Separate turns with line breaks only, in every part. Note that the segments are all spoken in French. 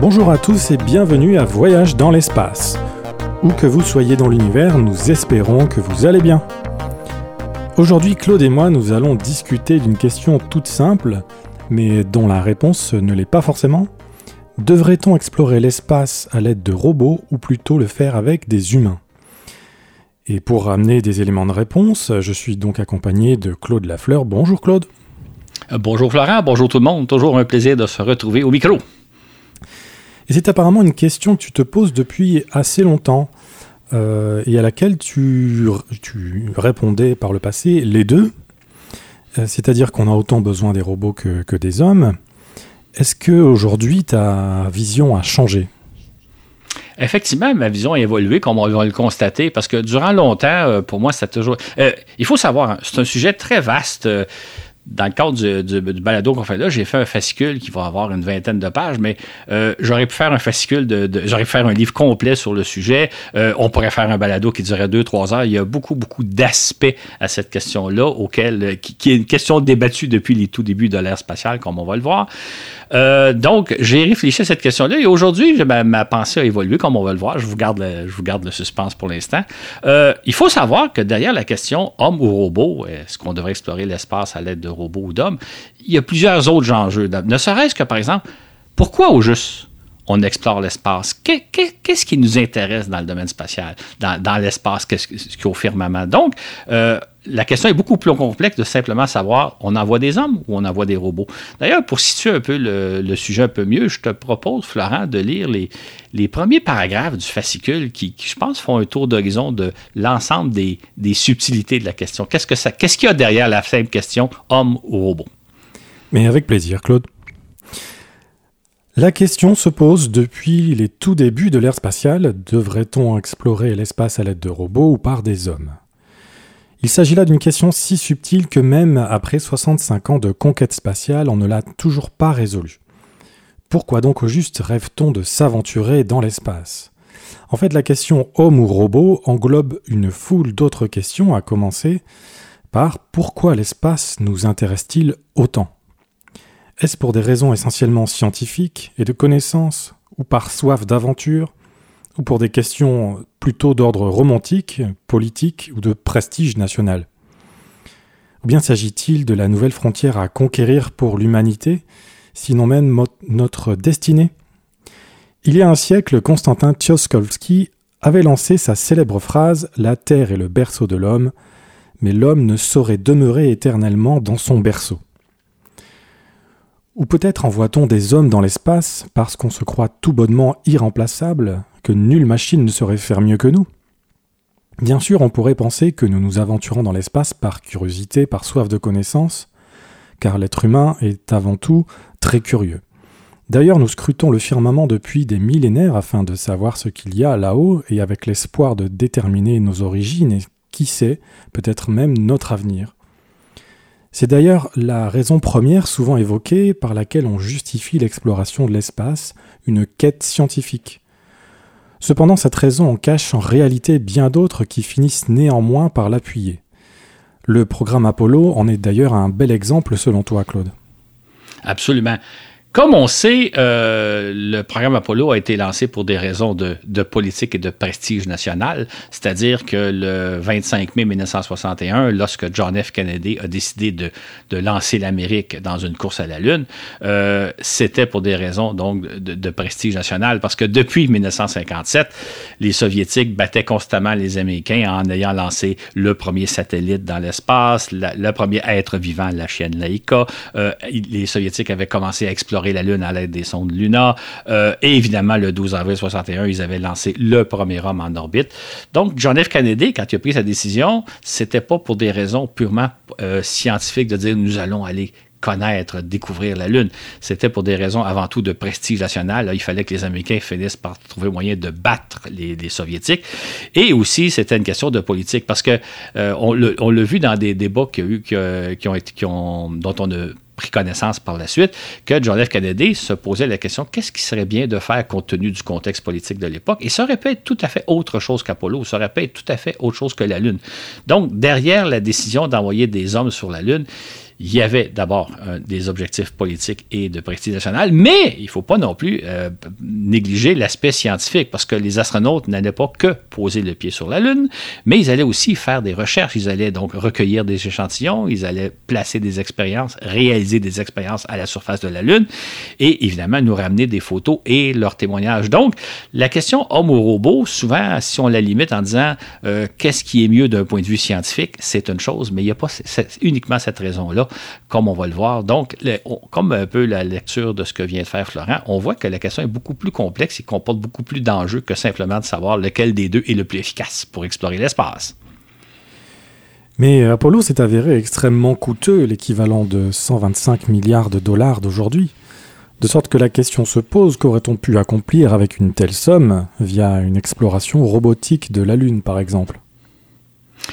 Bonjour à tous et bienvenue à Voyage dans l'espace. Où que vous soyez dans l'univers, nous espérons que vous allez bien. Aujourd'hui, Claude et moi, nous allons discuter d'une question toute simple, mais dont la réponse ne l'est pas forcément. Devrait-on explorer l'espace à l'aide de robots ou plutôt le faire avec des humains? Et pour amener des éléments de réponse, je suis donc accompagné de Claude Lafleur. Bonjour Claude.
Euh, bonjour Florent, bonjour tout le monde. Toujours un plaisir de se retrouver au micro.
Et c'est apparemment une question que tu te poses depuis assez longtemps euh, et à laquelle tu, répondais par le passé les deux. Euh, c'est-à-dire qu'on a autant besoin des robots que, des hommes. Est-ce qu'aujourd'hui ta vision a changé?
Effectivement, ma vision a évolué, comme on va le constater, parce que durant longtemps, euh, pour moi, c'est toujours. il faut savoir, hein, c'est un sujet très vaste dans le cadre du, balado qu'on fait là, j'ai fait un fascicule qui va avoir une vingtaine de pages, mais euh, j'aurais pu faire un fascicule, de, j'aurais pu faire un livre complet sur le sujet. Euh, on pourrait faire un balado qui durerait deux, trois heures. Il y a beaucoup, beaucoup d'aspects à cette question-là, auquel, euh, qui, est une question débattue depuis les tout débuts de l'ère spatiale, comme on va le voir. Donc, j'ai réfléchi à cette question-là et aujourd'hui, ma, pensée a évolué, comme on va le voir. Je vous garde le, je vous garde le suspense pour l'instant. il faut savoir que derrière la question homme ou robot, est-ce qu'on devrait explorer l'espace à l'aide de robots ou d'hommes, il y a plusieurs autres enjeux. Ne serait-ce que, par exemple, pourquoi au juste on explore l'espace? Qu'est-ce qui nous intéresse dans le domaine spatial, dans, l'espace, qu'est-ce a au firmament? Donc, euh, la question est beaucoup plus complexe de simplement savoir on envoie des hommes ou on envoie des robots. D'ailleurs, pour situer un peu le, sujet un peu mieux, je te propose, Florent, de lire les, premiers paragraphes du fascicule qui, je pense, font un tour d'horizon de l'ensemble des, subtilités de la question. Qu'est-ce qu'est-ce qu'il y a derrière la simple question homme ou robot?
Mais avec plaisir, Claude. La question se pose depuis les tout débuts de l'ère spatiale, devrait-on explorer l'espace à l'aide de robots ou par des hommes? Il s'agit là d'une question si subtile que même après 65 ans de conquête spatiale, on ne l'a toujours pas résolue. Pourquoi donc au juste rêve-t-on de s'aventurer dans l'espace? En fait, la question homme ou robot englobe une foule d'autres questions, à commencer par pourquoi l'espace nous intéresse-t-il autant? Est-ce pour des raisons essentiellement scientifiques et de connaissances, ou par soif d'aventure, ou pour des questions plutôt d'ordre romantique, politique ou de prestige national? Ou bien s'agit-il de la nouvelle frontière à conquérir pour l'humanité, sinon même notre destinée? Il y a un siècle, Constantin Tsiolkovsky avait lancé sa célèbre phrase La terre est le berceau de l'homme, mais l'homme ne saurait demeurer éternellement dans son berceau. Ou peut-être envoie-t-on des hommes dans l'espace parce qu'on se croit tout bonnement irremplaçable, que nulle machine ne saurait faire mieux que nous? Bien sûr, on pourrait penser que nous nous aventurons dans l'espace par curiosité, par soif de connaissance, car l'être humain est avant tout très curieux. D'ailleurs, nous scrutons le firmament depuis des millénaires afin de savoir ce qu'il y a là-haut et avec l'espoir de déterminer nos origines et, qui sait, peut-être même notre avenir. C'est d'ailleurs la raison première souvent évoquée par laquelle on justifie l'exploration de l'espace, une quête scientifique. Cependant, cette raison en cache en réalité bien d'autres qui finissent néanmoins par l'appuyer. Le programme Apollo en est d'ailleurs un bel exemple selon toi, Claude.
Absolument. Comme on sait, euh, le programme Apollo a été lancé pour des raisons de, politique et de prestige national, c'est-à-dire que le 25 mai 1961, lorsque John F. Kennedy a décidé de, lancer l'Amérique dans une course à la Lune, euh, c'était pour des raisons donc de, prestige national, parce que depuis 1957, les Soviétiques battaient constamment les Américains en ayant lancé le premier satellite dans l'espace, le premier être vivant, la chienne Laika. Euh, les Soviétiques avaient commencé à explorer la Lune à l'aide des sondes Luna. Euh, et évidemment, le 12 avril 61, ils avaient lancé le premier homme en orbite. Donc, John F. Kennedy, quand il a pris sa décision, c'était pas pour des raisons purement euh, scientifiques de dire nous allons aller connaître, découvrir la Lune. C'était pour des raisons avant tout de prestige national. il fallait que les Américains finissent par trouver moyen de battre les, Soviétiques. Et aussi, c'était une question de politique parce que euh, on l'a vu dans des débats qui, eu, qui, ont été, qui ont, dont on a pris connaissance par la suite, que John F. Kennedy se posait la question qu'est-ce qui serait bien de faire compte tenu du contexte politique de l'époque? Et ça aurait pu être tout à fait autre chose qu'Apollo, ça aurait pu être tout à fait autre chose que la Lune. Donc, derrière la décision d'envoyer des hommes sur la Lune, il y avait d'abord des objectifs politiques et de prestige national, mais il ne faut pas non plus euh, négliger l'aspect scientifique, parce que les astronautes n'allaient pas que poser le pied sur la Lune, mais ils allaient aussi faire des recherches, ils allaient donc recueillir des échantillons, ils allaient placer des expériences, réaliser des expériences à la surface de la Lune, et évidemment nous ramener des photos et leurs témoignages. Donc, la question homme ou robot, souvent, si on la limite en disant euh, qu'est-ce qui est mieux d'un point de vue scientifique, c'est une chose, mais il n'y a pas uniquement cette raison-là, comme on va le voir. Donc, comme un peu la lecture de ce que vient de faire Florent, on voit que la question est beaucoup plus complexe et comporte beaucoup plus d'enjeux que simplement de savoir lequel des deux est le plus efficace pour explorer l'espace.
Mais Apollo s'est avéré extrêmement coûteux, l'équivalent de 125 milliards de dollars d'aujourd'hui. De sorte que la question se pose, qu'aurait-on pu accomplir avec une telle somme via une exploration robotique de la Lune, par exemple?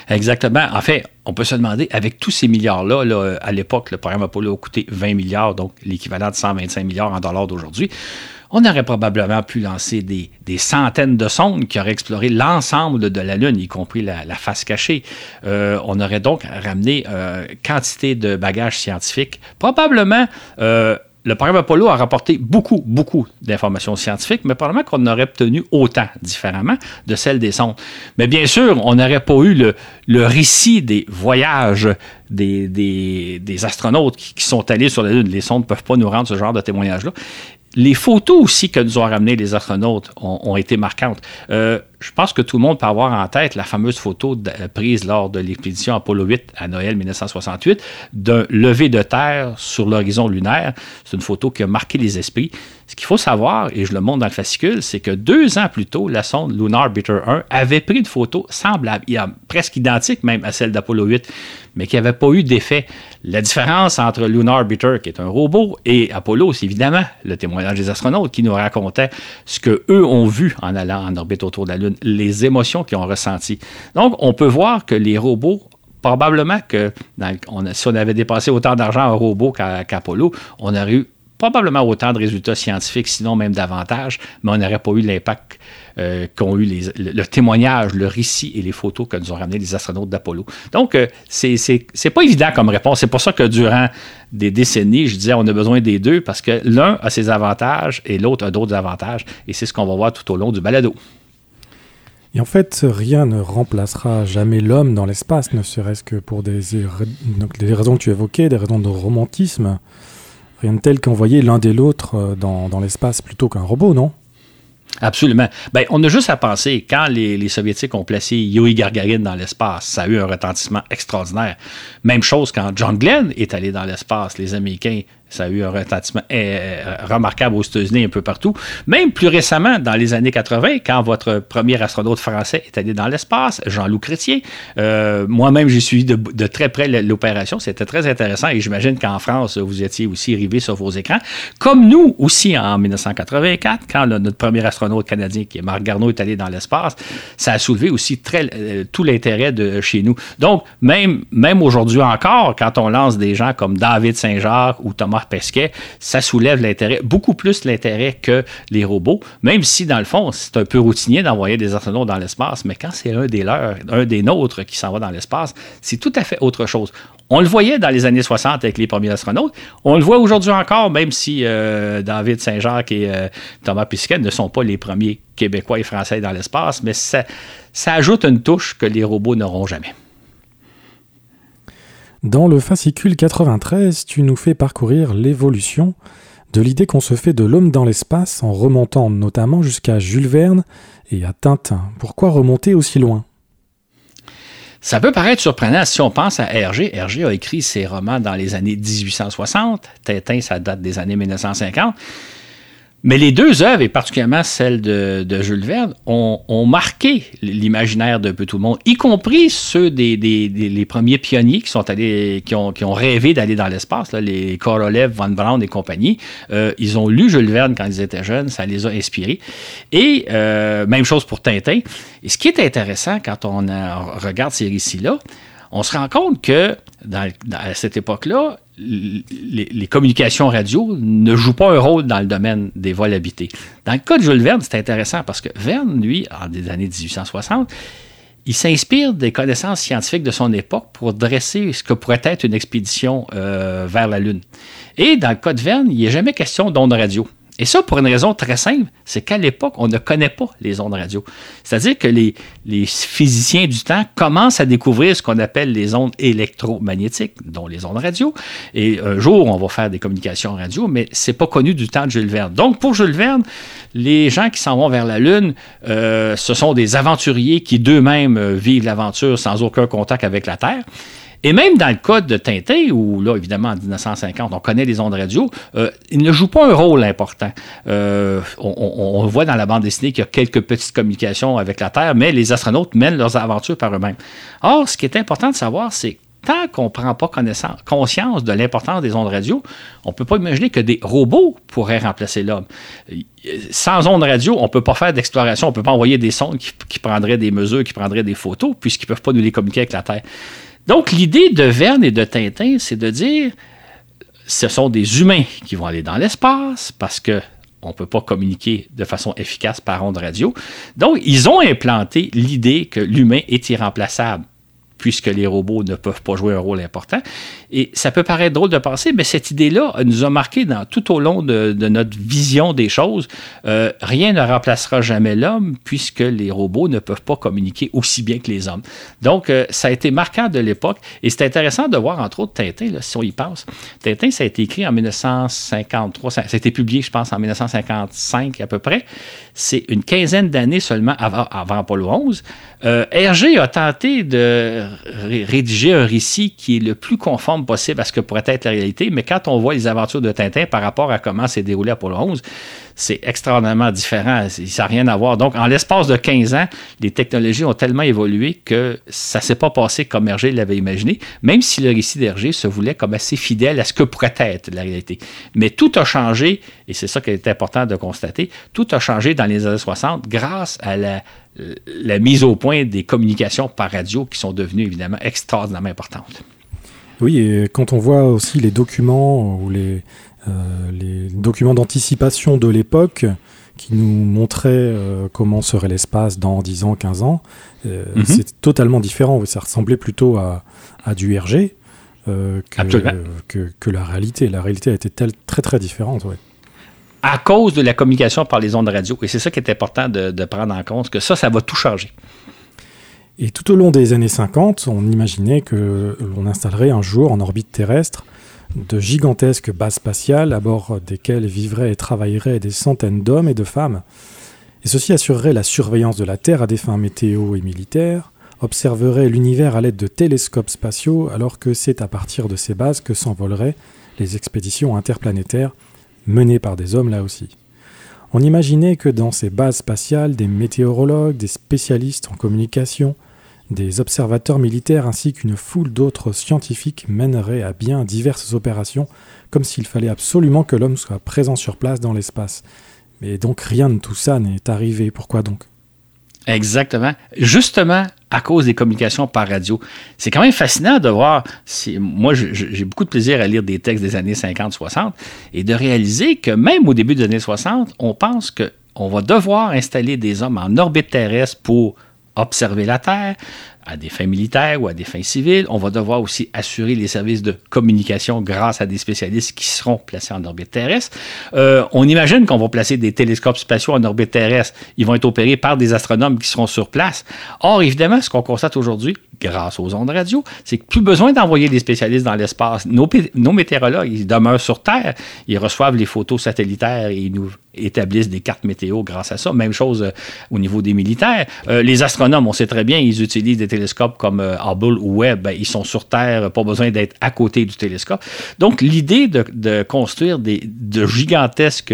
Exactement. En fait, on peut se demander, avec tous ces milliards-là, à l'époque, le programme Apollo a coûté 20 milliards, donc l'équivalent de 125 milliards en dollars d'aujourd'hui. On aurait probablement pu lancer des, centaines de sondes qui auraient exploré l'ensemble de la Lune, y compris la, face cachée. Euh, on aurait donc ramené euh, quantité de bagages scientifiques, probablement euh, le programme Apollo a rapporté beaucoup, beaucoup d'informations scientifiques, mais probablement qu'on aurait obtenu autant différemment de celles des sondes. Mais bien sûr, on n'aurait pas eu le, récit des voyages des, astronautes qui, sont allés sur la Lune. Les sondes ne peuvent pas nous rendre ce genre de témoignages-là. Les photos aussi que nous ont ramenées les astronautes ont, été marquantes. Euh, je pense que tout le monde peut avoir en tête la fameuse photo euh, prise lors de l'expédition Apollo 8 à Noël 1968 d'un lever de terre sur l'horizon lunaire. C'est une photo qui a marqué les esprits. Ce qu'il faut savoir, et je le montre dans le fascicule, c'est que deux ans plus tôt, la sonde Lunar Orbiter 1 avait pris une photo semblable, presque identique même à celle d'Apollo 8, mais qui n'avait pas eu d'effet. La différence entre Lunar Orbiter, qui est un robot, et Apollo, c'est évidemment le témoignage des astronautes qui nous racontait ce qu'eux ont vu en allant en orbite autour de la Lune, les émotions qu'ils ont ressenties. Donc, on peut voir que les robots probablement que si on avait dépassé autant d'argent en robot qu'Apollo, on aurait eu probablement autant de résultats scientifiques, sinon même davantage, mais on n'aurait pas eu l'impact euh, qu'ont eu le, témoignage, le récit et les photos que nous ont ramenés les astronautes d'Apollo. Donc, euh, c'est pas évident comme réponse. C'est pour ça que durant des décennies, je disais on a besoin des deux parce que l'un a ses avantages et l'autre a d'autres avantages. Et c'est ce qu'on va voir tout au long du balado.
Et en fait, rien ne remplacera jamais l'homme dans l'espace, ne serait-ce que pour des, des raisons que tu évoquais, des raisons de romantisme. Rien de tel qu'envoyer l'un des l'autre euh, dans, dans l'espace plutôt qu'un robot, non?
Absolument. Ben, on a juste à penser, quand les, les Soviétiques ont placé Yuri Gagarin dans l'espace, ça a eu un retentissement extraordinaire. Même chose quand John Glenn est allé dans l'espace. Les Américains ça a eu un retentissement euh, remarquable aux États-Unis, un peu partout. Même plus récemment, dans les années 80, quand votre premier astronaute français est allé dans l'espace, Jean-Loup Chrétien, euh, moi-même, j'ai suivi de, très près l'opération. C'était très intéressant et j'imagine qu'en France, vous étiez aussi rivé sur vos écrans. Comme nous aussi en 1984, quand notre premier astronaute canadien, qui est Marc Garneau, est allé dans l'espace, ça a soulevé aussi très, euh, tout l'intérêt de chez nous. Donc, même, même aujourd'hui encore, quand on lance des gens comme David Saint-Jacques ou Thomas Pesquet, ça soulève l'intérêt, beaucoup plus l'intérêt que les robots, même si dans le fond, c'est un peu routinier d'envoyer des astronautes dans l'espace, mais quand c'est un des leurs, un des nôtres qui s'en va dans l'espace, c'est tout à fait autre chose. On le voyait dans les années 60 avec les premiers astronautes. On le voit aujourd'hui encore, même si euh, David Saint-Jacques et euh, Thomas Pesquet ne sont pas les premiers Québécois et Français dans l'espace, mais ça ajoute une touche que les robots n'auront jamais.
Dans le fascicule 93, tu nous fais parcourir l'évolution de l'idée qu'on se fait de l'homme dans l'espace en remontant notamment jusqu'à Jules Verne et à Tintin. Pourquoi remonter aussi loin?
Ça peut paraître surprenant si on pense à Hergé. Hergé a écrit ses romans dans les années 1860. Tintin, ça date des années 1950. Mais les deux œuvres, et particulièrement celle de, Jules Verne, ont, marqué l'imaginaire de peu tout le monde, y compris ceux des, les premiers pionniers qui sont allés, qui ont, rêvé d'aller dans l'espace, les Korolev, Von Braun et compagnie. Euh, ils ont lu Jules Verne quand ils étaient jeunes, ça les a inspirés. Et euh, même chose pour Tintin. Et ce qui est intéressant quand on regarde ces récits-là, on se rend compte que à cette époque-là, les, communications radio ne jouent pas un rôle dans le domaine des vols habités. Dans le cas de Jules Verne, c'est intéressant parce que Verne, lui, en des années 1860, il s'inspire des connaissances scientifiques de son époque pour dresser ce que pourrait être une expédition euh, vers la Lune. Et dans le cas de Verne, il n'y a jamais question d'ondes radio. Et ça, pour une raison très simple, c'est qu'à l'époque, on ne connaît pas les ondes radio. C'est-à-dire que les, les, physiciens du temps commencent à découvrir ce qu'on appelle les ondes électromagnétiques, dont les ondes radio. Et un jour, on va faire des communications radio, mais c'est pas connu du temps de Jules Verne. Donc, pour Jules Verne, les gens qui s'en vont vers la Lune, euh, ce sont des aventuriers qui d'eux-mêmes euh, vivent l'aventure sans aucun contact avec la Terre. Et même dans le code de Tintin, où là, évidemment, en 1950, on connaît les ondes radio, euh, il ne joue pas un rôle important. Euh, on, voit dans la bande dessinée qu'il y a quelques petites communications avec la Terre, mais les astronautes mènent leurs aventures par eux-mêmes. Or, ce qui est important de savoir, c'est tant qu'on ne prend pas conscience de l'importance des ondes radio, on ne peut pas imaginer que des robots pourraient remplacer l'homme. Sans ondes radio, on ne peut pas faire d'exploration, on ne peut pas envoyer des sondes qui, qui, prendraient des mesures, qui prendraient des photos, puisqu'ils ne peuvent pas nous les communiquer avec la Terre. Donc, l'idée de Verne et de Tintin, c'est de dire ce sont des humains qui vont aller dans l'espace parce que on ne peut pas communiquer de façon efficace par onde radio. Donc, ils ont implanté l'idée que l'humain est irremplaçable puisque les robots ne peuvent pas jouer un rôle important. Et ça peut paraître drôle de penser, mais cette idée-là nous a marqué dans, tout au long de, notre vision des choses. Euh, rien ne remplacera jamais l'homme, puisque les robots ne peuvent pas communiquer aussi bien que les hommes. Donc, euh, ça a été marquant de l'époque. Et c'est intéressant de voir, entre autres, Tintin, si on y pense. Tintin, ça a été écrit en 1953. Ça, a été publié, je pense, en 1955 à peu près. C'est une quinzaine d'années seulement avant, avant Apollo 11. Euh, Hergé a tenté de rédiger un récit qui est le plus conforme possible à ce que pourrait être la réalité, mais quand on voit les aventures de Tintin par rapport à comment s'est déroulé Apollo 11, c'est extraordinairement différent. Ça n'a rien à voir. Donc, en l'espace de 15 ans, les technologies ont tellement évolué que ça ne s'est pas passé comme Hergé l'avait imaginé, même si le récit d'Hergé se voulait comme assez fidèle à ce que pourrait être la réalité. Mais tout a changé, et c'est ça qui est important de constater, tout a changé dans les années 60 grâce à la la mise au point des communications par radio qui sont devenues évidemment extraordinairement importantes.
Oui, et quand on voit aussi les documents ou les, euh, les documents d'anticipation de l'époque qui nous montraient euh, comment serait l'espace dans 10 ans, 15 ans, euh, mhm. c'est totalement différent. Ça ressemblait plutôt à, à du RG que, que, la réalité. La réalité a été très très différente. Ouais
à cause de la communication par les ondes radio. Et c'est ça qui est important de, prendre en compte, que ça, ça va tout changer.
Et tout au long des années 50, on imaginait que l'on installerait un jour en orbite terrestre de gigantesques bases spatiales à bord desquelles vivraient et travailleraient des centaines d'hommes et de femmes. Et ceci assurerait la surveillance de la Terre à des fins météo et militaires, observerait l'univers à l'aide de télescopes spatiaux, alors que c'est à partir de ces bases que s'envoleraient les expéditions interplanétaires menée par des hommes là aussi. On imaginait que dans ces bases spatiales, des météorologues, des spécialistes en communication, des observateurs militaires ainsi qu'une foule d'autres scientifiques mèneraient à bien diverses opérations, comme s'il fallait absolument que l'homme soit présent sur place dans l'espace. Mais donc rien de tout ça n'est arrivé. Pourquoi donc?
Exactement. Justement, à cause des communications par radio. C'est quand même fascinant de voir, moi j'ai beaucoup de plaisir à lire des textes des années 50-60 et de réaliser que même au début des années 60, on pense qu'on va devoir installer des hommes en orbite terrestre pour observer la Terre, à des fins militaires ou à des fins civiles. On va devoir aussi assurer les services de communication grâce à des spécialistes qui seront placés en orbite terrestre. Euh, on imagine qu'on va placer des télescopes spatiaux en orbite terrestre. Ils vont être opérés par des astronomes qui seront sur place. Or, évidemment, ce qu'on constate aujourd'hui, grâce aux ondes radio, c'est que plus besoin d'envoyer des spécialistes dans l'espace. Nos, météorologues, ils demeurent sur Terre, ils reçoivent les photos satellitaires et ils nous établissent des cartes météo grâce à ça. Même chose euh, au niveau des militaires. Euh, les astronomes, on sait très bien, ils utilisent des télescopes comme euh, Hubble ou Webb. Ben, ils sont sur Terre, pas besoin d'être à côté du télescope. Donc, l'idée de, construire des, de gigantesques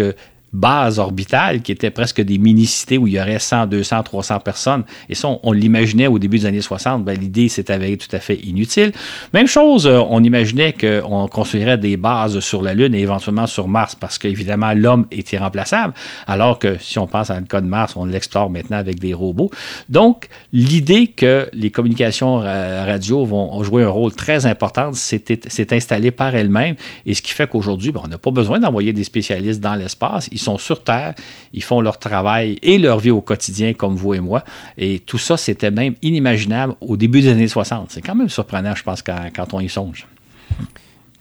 base orbitale qui était presque des mini-cités où il y aurait 100, 200, 300 personnes. Et ça, on, l'imaginait au début des années 60. Ben, L'idée s'est avérée tout à fait inutile. Même chose, euh, on imaginait qu'on construirait des bases sur la Lune et éventuellement sur Mars parce qu'évidemment, l'homme est irremplaçable. Alors que si on pense à le cas de Mars, on l'explore maintenant avec des robots. Donc, l'idée que les communications radio vont jouer un rôle très important s'est installée par elle-même. Et ce qui fait qu'aujourd'hui, ben, on n'a pas besoin d'envoyer des spécialistes dans l'espace sont sur Terre, ils font leur travail et leur vie au quotidien comme vous et moi. Et tout ça, c'était même inimaginable au début des années 60. C'est quand même surprenant, je pense, quand, quand on y songe.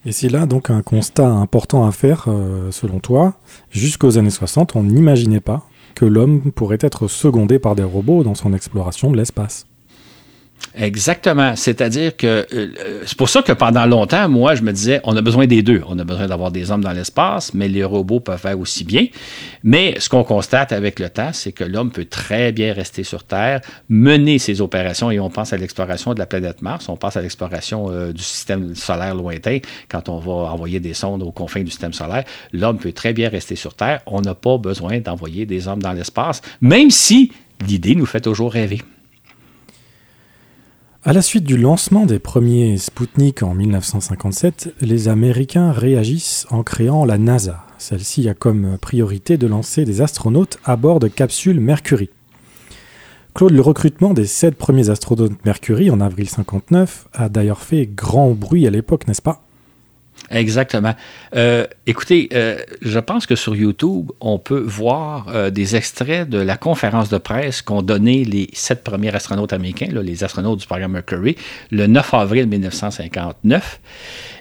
Et c'est là donc un constat important à faire, euh, selon toi. Jusqu'aux années 60, on n'imaginait pas que l'homme pourrait être secondé par des robots dans son exploration de l'espace.
Exactement. C'est-à-dire que euh, c'est pour ça que pendant longtemps, moi, je me disais, on a besoin des deux. On a besoin d'avoir des hommes dans l'espace, mais les robots peuvent faire aussi bien. Mais ce qu'on constate avec le temps, c'est que l'homme peut très bien rester sur Terre, mener ses opérations, et on pense à l'exploration de la planète Mars, on pense à l'exploration euh, du système solaire lointain, quand on va envoyer des sondes aux confins du système solaire. L'homme peut très bien rester sur Terre. On n'a pas besoin d'envoyer des hommes dans l'espace, même si l'idée nous fait toujours rêver.
À la suite du lancement des premiers Sputnik en 1957, les Américains réagissent en créant la NASA. Celle-ci a comme priorité de lancer des astronautes à bord de capsules Mercury. Claude, le recrutement des sept premiers astronautes Mercury en avril 59 a d'ailleurs fait grand bruit à l'époque, n'est-ce pas?
Exactement. Euh, écoutez, euh, je pense que sur YouTube, on peut voir euh, des extraits de la conférence de presse qu'ont donné les sept premiers astronautes américains, les astronautes du programme Mercury, le 9 avril 1959.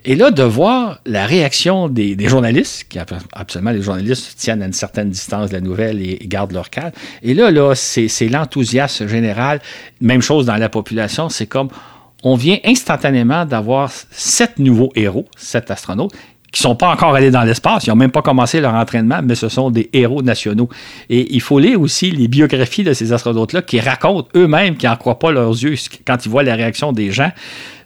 Et là, de voir la réaction des, journalistes, qui absolument les journalistes tiennent à une certaine distance de la nouvelle et, gardent leur calme. Et là, là c'est l'enthousiasme général. Même chose dans la population, c'est comme on vient instantanément d'avoir sept nouveaux héros, sept astronautes, qui ne sont pas encore allés dans l'espace, ils n'ont même pas commencé leur entraînement, mais ce sont des héros nationaux. Et il faut lire aussi les biographies de ces astronautes-là qui racontent eux-mêmes, qui n'en croient pas leurs yeux quand ils voient la réaction des gens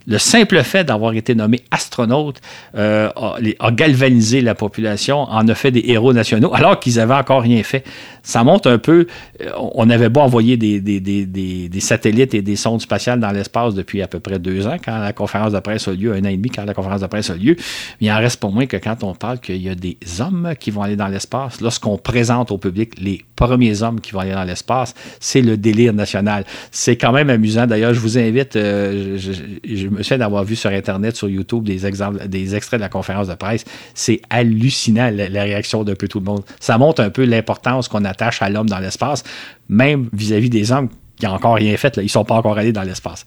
le simple fait d'avoir été nommé astronaute euh, a, galvanisé la population, en a fait des héros nationaux, alors qu'ils n'avaient encore rien fait. Ça montre un peu, euh, on avait beau envoyer des, satellites et des sondes spatiales dans l'espace depuis à peu près deux ans, quand la conférence de presse a lieu, un an et demi quand la conférence de presse a lieu, il en reste pour moins que quand on parle qu'il y a des hommes qui vont aller dans l'espace, lorsqu'on présente au public les premiers hommes qui vont aller dans l'espace, c'est le délire national. C'est quand même amusant. D'ailleurs, je vous invite, euh, me souviens d'avoir vu sur Internet, sur YouTube, des, exemples, des extraits de la conférence de presse. C'est hallucinant la, réaction d'un peu tout le monde. Ça montre un peu l'importance qu'on attache à l'homme dans l'espace, même vis-à-vis des hommes qui n'ont encore rien fait. Là. Ils ne sont pas encore allés dans l'espace.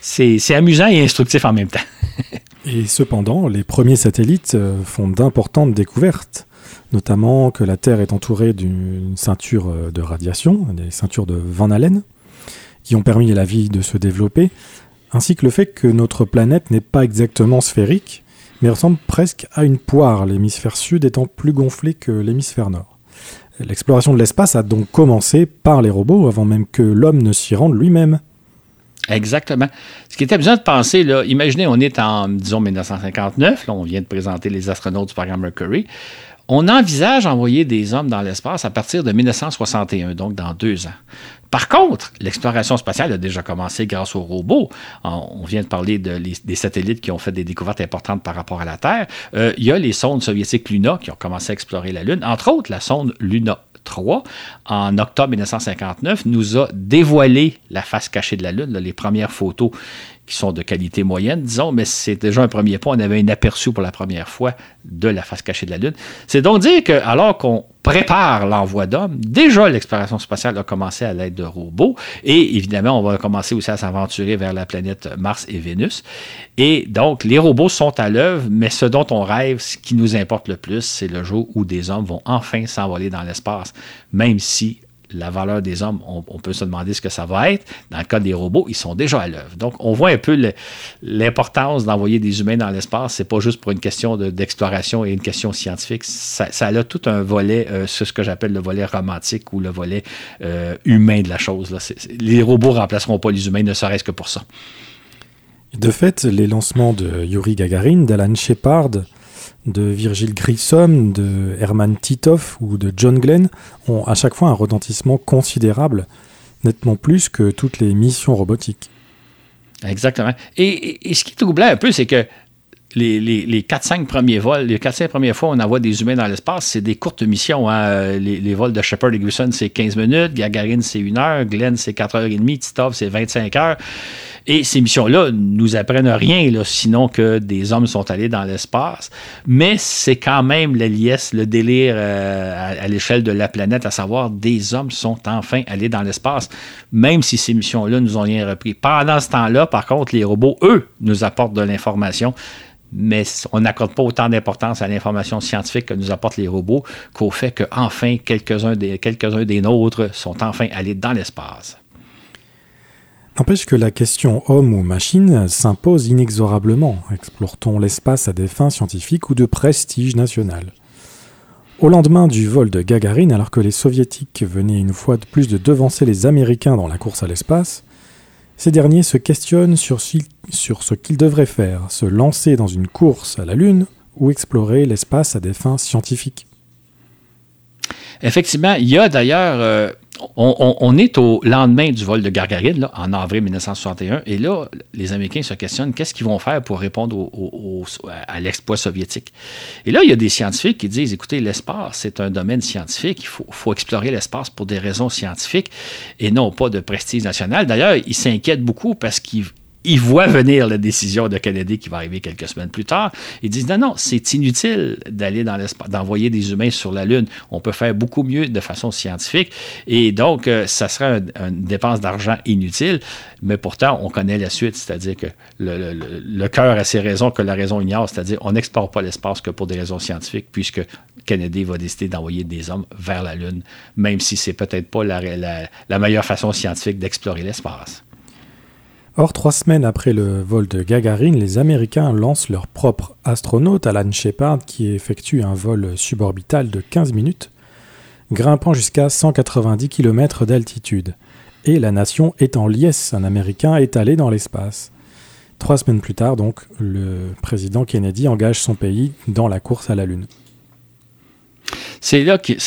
C'est amusant et instructif en même temps.
et cependant, les premiers satellites euh, font d'importantes découvertes notamment que la Terre est entourée d'une ceinture euh, de radiation, des ceintures de Van Allen, qui ont permis à la vie de se développer, ainsi que le fait que notre planète n'est pas exactement sphérique, mais ressemble presque à une poire, l'hémisphère sud étant plus gonflé que l'hémisphère nord. L'exploration de l'espace a donc commencé par les robots avant même que l'homme ne s'y rende lui-même.
Exactement. Ce qui était besoin de penser, là, imaginez, on est en, disons, 1959, là, on vient de présenter les astronautes du programme Mercury. On envisage envoyer des hommes dans l'espace à partir de 1961, donc dans deux ans. Par contre, l'exploration spatiale a déjà commencé grâce aux robots. On vient de parler des satellites qui ont fait des découvertes importantes par rapport à la Terre. Euh, il y a les sondes soviétiques Luna qui ont commencé à explorer la Lune. Entre autres, la sonde Luna 3, en octobre 1959, nous a dévoilé la face cachée de la Lune, les premières photos qui sont de qualité moyenne, disons, mais c'est déjà un premier pas. On avait un aperçu pour la première fois de la face cachée de la Lune. C'est donc dire que, alors qu'on prépare l'envoi d'hommes, déjà l'exploration spatiale a commencé à l'aide de robots, et évidemment, on va commencer aussi à s'aventurer vers la planète Mars et Vénus. Et donc, les robots sont à l'œuvre, mais ce dont on rêve, ce qui nous importe le plus, c'est le jour où des hommes vont enfin s'envoler dans l'espace, même si la valeur des hommes, on, peut se demander ce que ça va être. Dans le cas des robots, ils sont déjà à l'œuvre. Donc, on voit un peu l'importance d'envoyer des humains dans l'espace. C'est pas juste pour une question d'exploration et une question scientifique. Ça, a tout un volet, euh, ce que j'appelle le volet romantique ou le volet euh, humain de la chose. les robots remplaceront pas les humains, ne serait-ce que pour ça.
De fait, les lancements de Yuri Gagarin, d'Alan Shepard, de Virgil Grissom, de Herman Titov ou de John Glenn ont à chaque fois un retentissement considérable, nettement plus que toutes les missions robotiques.
Exactement. Et, ce qui est troublant un peu, c'est que les, les, 4-5 premiers vols, les 4-5 premières fois on envoie des humains dans l'espace, c'est des courtes missions. Hein. Les, vols de Shepard et Grissom, c'est 15 minutes, Gagarin, c'est 1 heure, Glenn, c'est 4h30, Titov, c'est 25 heures. Et ces missions-là nous apprennent rien, sinon que des hommes sont allés dans l'espace. Mais c'est quand même la liesse, le délire euh, à, l'échelle de la planète, à savoir des hommes sont enfin allés dans l'espace, même si ces missions-là nous ont rien repris. Pendant ce temps-là, par contre, les robots, eux, nous apportent de l'information mais on n'accorde pas autant d'importance à l'information scientifique que nous apportent les robots qu'au fait qu'enfin quelques-uns des, nôtres sont enfin allés dans l'espace.
N'empêche que la question homme ou machine s'impose inexorablement. Explore-t-on l'espace à des fins scientifiques ou de prestige national? Au lendemain du vol de Gagarine, alors que les soviétiques venaient une fois de plus de devancer les Américains dans la course à l'espace, ces derniers se questionnent sur, ce qu'ils devraient faire, se lancer dans une course à la Lune ou explorer l'espace à des fins scientifiques.
Effectivement, il y a d'ailleurs euh, on, est au lendemain du vol de Gargarine, en avril 1961, et là, les Américains se questionnent qu'est-ce qu'ils vont faire pour répondre à l'exploit soviétique? Et là, il y a des scientifiques qui disent écoutez, l'espace, c'est un domaine scientifique, il faut, faut explorer l'espace pour des raisons scientifiques et non pas de prestige national. D'ailleurs, ils s'inquiètent beaucoup parce qu'ils ils voient venir la décision de Kennedy qui va arriver quelques semaines plus tard. Ils disent non, non, c'est inutile d'aller dans l'espace, d'envoyer des humains sur la Lune. On peut faire beaucoup mieux de façon scientifique. Et donc, euh, ça serait une dépense d'argent inutile. Mais pourtant, on connaît la suite, c'est-à-dire que le, cœur a ses raisons que la raison ignore, c'est-à-dire on n'explore pas l'espace que pour des raisons scientifiques, puisque Kennedy va décider d'envoyer des hommes vers la Lune, même si c'est peut-être pas la meilleure façon scientifique d'explorer l'espace.
Or, trois semaines après le vol de Gagarine, les Américains lancent leur propre astronaute, Alan Shepard, qui effectue un vol suborbital de 15 minutes, grimpant jusqu'à 190 km d'altitude. Et la nation est en liesse, un Américain est allé dans l'espace. Trois semaines plus tard, donc, le président Kennedy engage son pays dans la course à la Lune.
C'est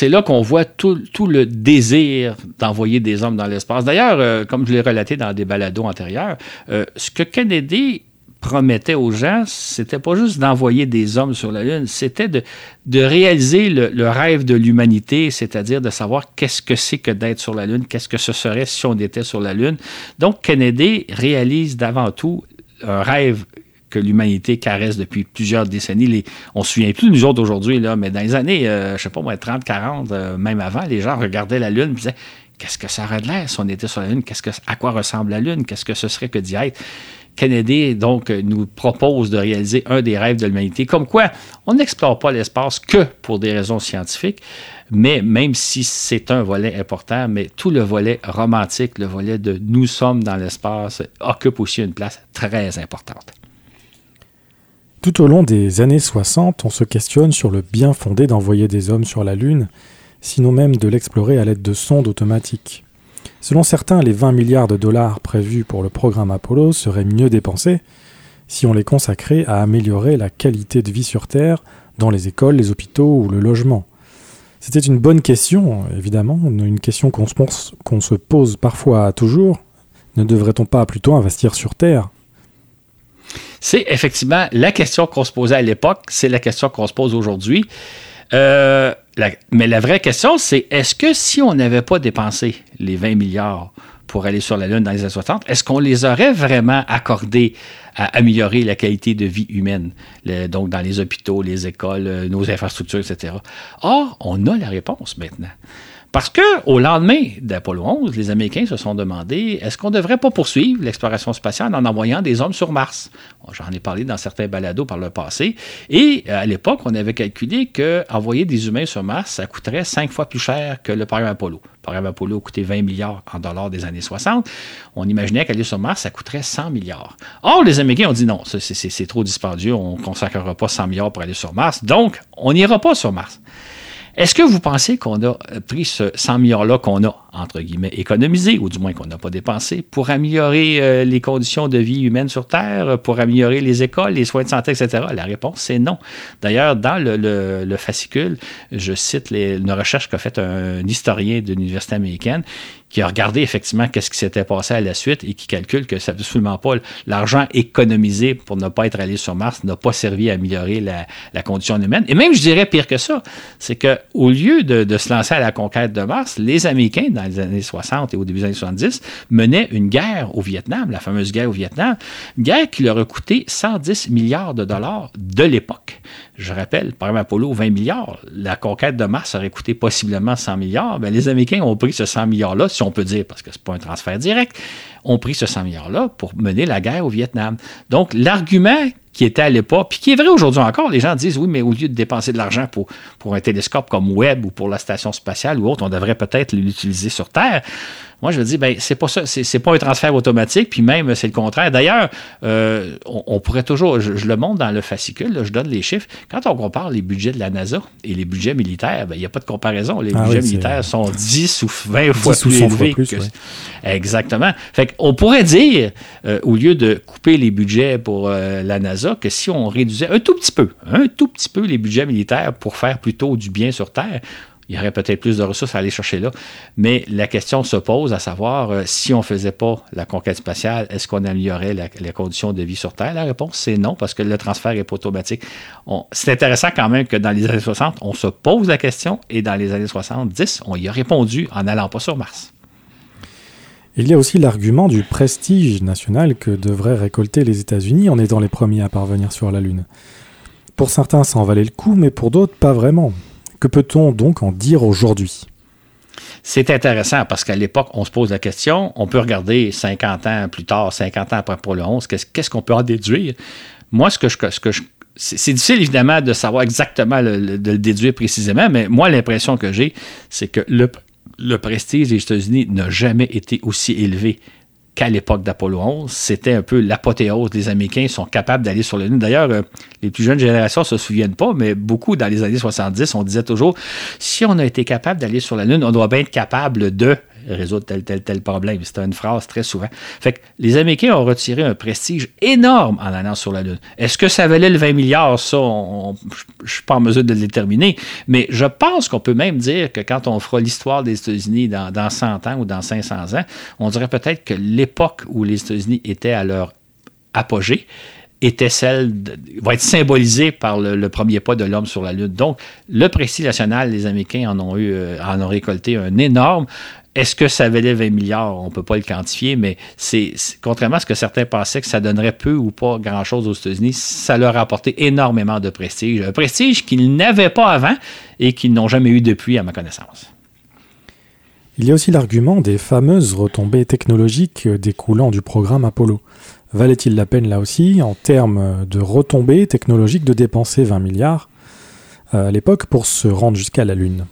là, qu'on voit tout, le désir d'envoyer des hommes dans l'espace. D'ailleurs, euh, comme je l'ai relaté dans des balados antérieurs, euh, ce que Kennedy promettait aux gens, c'était pas juste d'envoyer des hommes sur la Lune, c'était de, réaliser le, rêve de l'humanité, c'est-à-dire de savoir qu'est-ce que c'est que d'être sur la Lune, qu'est-ce que ce serait si on était sur la Lune. Donc, Kennedy réalise d'avant tout un rêve que l'humanité caresse depuis plusieurs décennies. on ne se souvient plus nous autres aujourd'hui, mais dans les années, euh, je sais pas moi, 30, 40, euh, même avant, les gens regardaient la Lune et disaient Qu'est-ce que ça aurait de l'air si on était sur la Lune? Qu'est-ce que, à quoi ressemble la Lune? Qu'est-ce que ce serait que d'y être? Kennedy, donc, nous propose de réaliser un des rêves de l'humanité, comme quoi on n'explore pas l'espace que pour des raisons scientifiques, mais même si c'est un volet important, mais tout le volet romantique, le volet de nous sommes dans l'espace, occupe aussi une place très importante.
Tout au long des années 60, on se questionne sur le bien fondé d'envoyer des hommes sur la Lune, sinon même de l'explorer à l'aide de sondes automatiques. Selon certains, les 20 milliards de dollars prévus pour le programme Apollo seraient mieux dépensés si on les consacrait à améliorer la qualité de vie sur Terre dans les écoles, les hôpitaux ou le logement. C'était une bonne question, évidemment, une question qu'on se pose parfois toujours. Ne devrait-on pas plutôt investir sur Terre?
C'est effectivement la question qu'on se posait à l'époque, c'est la question qu'on se pose aujourd'hui. Euh, mais la vraie question, c'est est-ce que si on n'avait pas dépensé les 20 milliards pour aller sur la Lune dans les années 60, est-ce qu'on les aurait vraiment accordés à améliorer la qualité de vie humaine, donc dans les hôpitaux, les écoles, euh, nos infrastructures, etc. Or, on a la réponse maintenant. Parce que au lendemain d'Apollo 11, les Américains se sont demandé est-ce qu'on ne devrait pas poursuivre l'exploration spatiale en envoyant des hommes sur Mars? J'en ai parlé dans certains balados par le passé. Et euh, à l'époque, on avait calculé qu'envoyer des humains sur Mars, ça coûterait cinq fois plus cher que le programme Apollo. Le programme Apollo a coûté 20 milliards en dollars des années 60. On imaginait qu'aller sur Mars, ça coûterait 100 milliards. Or, les Américains ont dit non, c'est trop dispendieux, on ne consacrera pas 100 milliards pour aller sur Mars. Donc, on n'ira pas sur Mars. Est-ce que vous pensez qu'on a pris ce 100 milliards-là qu'on a, entre guillemets, économisé, ou du moins qu'on n'a pas dépensé, pour améliorer euh, les conditions de vie humaine sur Terre, pour améliorer les écoles, les soins de santé, etc.? La réponse, c'est non. D'ailleurs, dans le, fascicule, je cite une recherche qu'a faite un, historien de l'université américaine qui a regardé effectivement qu'est-ce qui s'était passé à la suite et qui calcule que ça absolument pas l'argent économisé pour ne pas être allé sur Mars n'a pas servi à améliorer la, condition humaine. Et même, je dirais pire que ça, c'est que au lieu de, se lancer à la conquête de Mars, les Américains, dans les années 60 et au début des années 70, menaient une guerre au Vietnam, la fameuse guerre au Vietnam, une guerre qui leur a coûté 110 milliards de dollars de l'époque. Je rappelle, par exemple, Apollo, 20 milliards. La conquête de Mars aurait coûté possiblement 100 milliards. Bien, les Américains ont pris ce 100 milliards-là, si on peut dire, parce que ce n'est pas un transfert direct, ont pris ce 100 milliards-là pour mener la guerre au Vietnam. Donc, l'argument qui était à l'époque, puis qui est vrai aujourd'hui encore. Les gens disent oui, mais au lieu de dépenser de l'argent pour, pour un télescope comme Webb ou pour la station spatiale ou autre, on devrait peut-être l'utiliser sur Terre. Moi, je me dis, ben, c'est pas ça, c'est pas un transfert automatique, puis même, c'est le contraire. D'ailleurs, euh, on, pourrait toujours, je, le montre dans le fascicule, je donne les chiffres. Quand on compare les budgets de la NASA et les budgets militaires, ben, il n'y a pas de comparaison. Les ah budgets militaires sont 10 ou 20 fois plus élevés. que... Exactement. Fait qu'on pourrait dire, euh, au lieu de couper les budgets pour euh, la NASA, que si on réduisait un tout petit peu, un tout petit peu les budgets militaires pour faire plutôt du bien sur Terre, il y aurait peut-être plus de ressources à aller chercher là. Mais la question se pose à savoir euh, si on ne faisait pas la conquête spatiale, est-ce qu'on améliorerait les conditions de vie sur Terre? La réponse, c'est non, parce que le transfert n'est pas automatique. C'est intéressant quand même que dans les années 60, on se pose la question et dans les années 70, on y a répondu en n'allant pas sur Mars.
Il y a aussi l'argument du prestige national que devraient récolter les États-Unis en étant les premiers à parvenir sur la Lune. Pour certains, ça en valait le coup, mais pour d'autres, pas vraiment. Que peut-on donc en dire aujourd'hui?
C'est intéressant parce qu'à l'époque, on se pose la question, on peut regarder 50 ans plus tard, 50 ans après Apollo 11, qu'est-ce qu'on peut en déduire? Moi, ce que je, ce c'est difficile évidemment de savoir exactement, de le déduire précisément, mais moi, l'impression que j'ai, c'est que le, le prestige des États-Unis n'a jamais été aussi élevé qu'à l'époque d'Apollo 11, c'était un peu l'apothéose des Américains. Sont capables d'aller sur la Lune. D'ailleurs, euh, les plus jeunes générations ne se souviennent pas, mais beaucoup dans les années 70, on disait toujours, si on a été capable d'aller sur la Lune, on doit bien être capable de résoudre tel, tel, tel problème. C'était une phrase très souvent. Fait que les Américains ont retiré un prestige énorme en allant sur la Lune. Est-ce que ça valait le 20 milliards? Ça, je ne suis pas en mesure de le déterminer. Mais je pense qu'on peut même dire que quand on fera l'histoire des États-Unis dans, dans 100 ans ou dans 500 ans, on dirait peut-être que l'époque où les États-Unis étaient à leur apogée, était celle va être symbolisée par le, premier pas de l'homme sur la Lune. Donc, le prestige national, les Américains en ont eu, euh, en ont récolté un énorme. Est-ce que ça valait 20 milliards? On ne peut pas le quantifier, mais c'est contrairement à ce que certains pensaient que ça donnerait peu ou pas grand-chose aux États-Unis, ça leur a apporté énormément de prestige. Un prestige qu'ils n'avaient pas avant et qu'ils n'ont jamais eu depuis, à ma connaissance.
Il y a aussi l'argument des fameuses retombées technologiques découlant du programme Apollo. Valait-il la peine là aussi, en termes de retombées technologiques, de dépenser 20 milliards euh, à l'époque pour se rendre jusqu'à la Lune?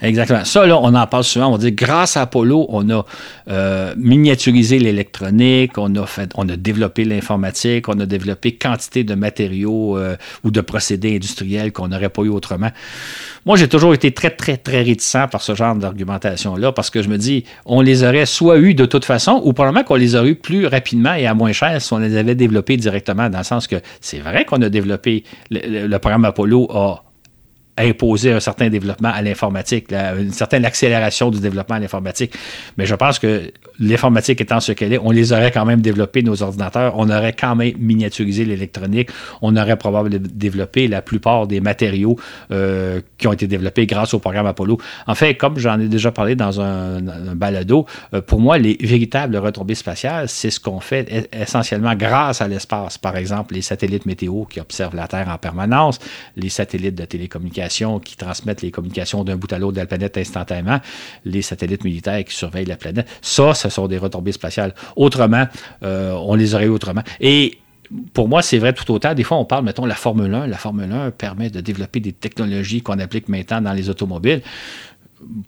Exactement. Ça, là, on en parle souvent. On dit grâce à Apollo, on a euh, miniaturisé l'électronique, on a fait, on a développé l'informatique, on a développé quantité de matériaux euh, ou de procédés industriels qu'on n'aurait pas eu autrement. Moi, j'ai toujours été très, très, très réticent par ce genre d'argumentation-là parce que je me dis, on les aurait soit eu de toute façon ou probablement qu'on les aurait eu plus rapidement et à moins cher si on les avait développés directement, dans le sens que c'est vrai qu'on a développé le, programme Apollo a imposer un certain développement à l'informatique, une certaine accélération du développement à l'informatique. Mais je pense que l'informatique étant ce qu'elle est, on les aurait quand même développé, nos ordinateurs, on aurait quand même miniaturisé l'électronique, on aurait probablement développé la plupart des matériaux euh, qui ont été développés grâce au programme Apollo. En fait, comme j'en ai déjà parlé dans un, balado, euh, pour moi, les véritables retombées spatiales, c'est ce qu'on fait essentiellement grâce à l'espace. Par exemple, les satellites météo qui observent la Terre en permanence, les satellites de télécommunications qui transmettent les communications d'un bout à l'autre de la planète instantanément, les satellites militaires qui surveillent la planète. Ça, ce sont des retombées spatiales. Autrement, euh, on les aurait eu autrement. Et pour moi, c'est vrai tout autant. Des fois, on parle, mettons, la Formule 1. La Formule 1 permet de développer des technologies qu'on applique maintenant dans les automobiles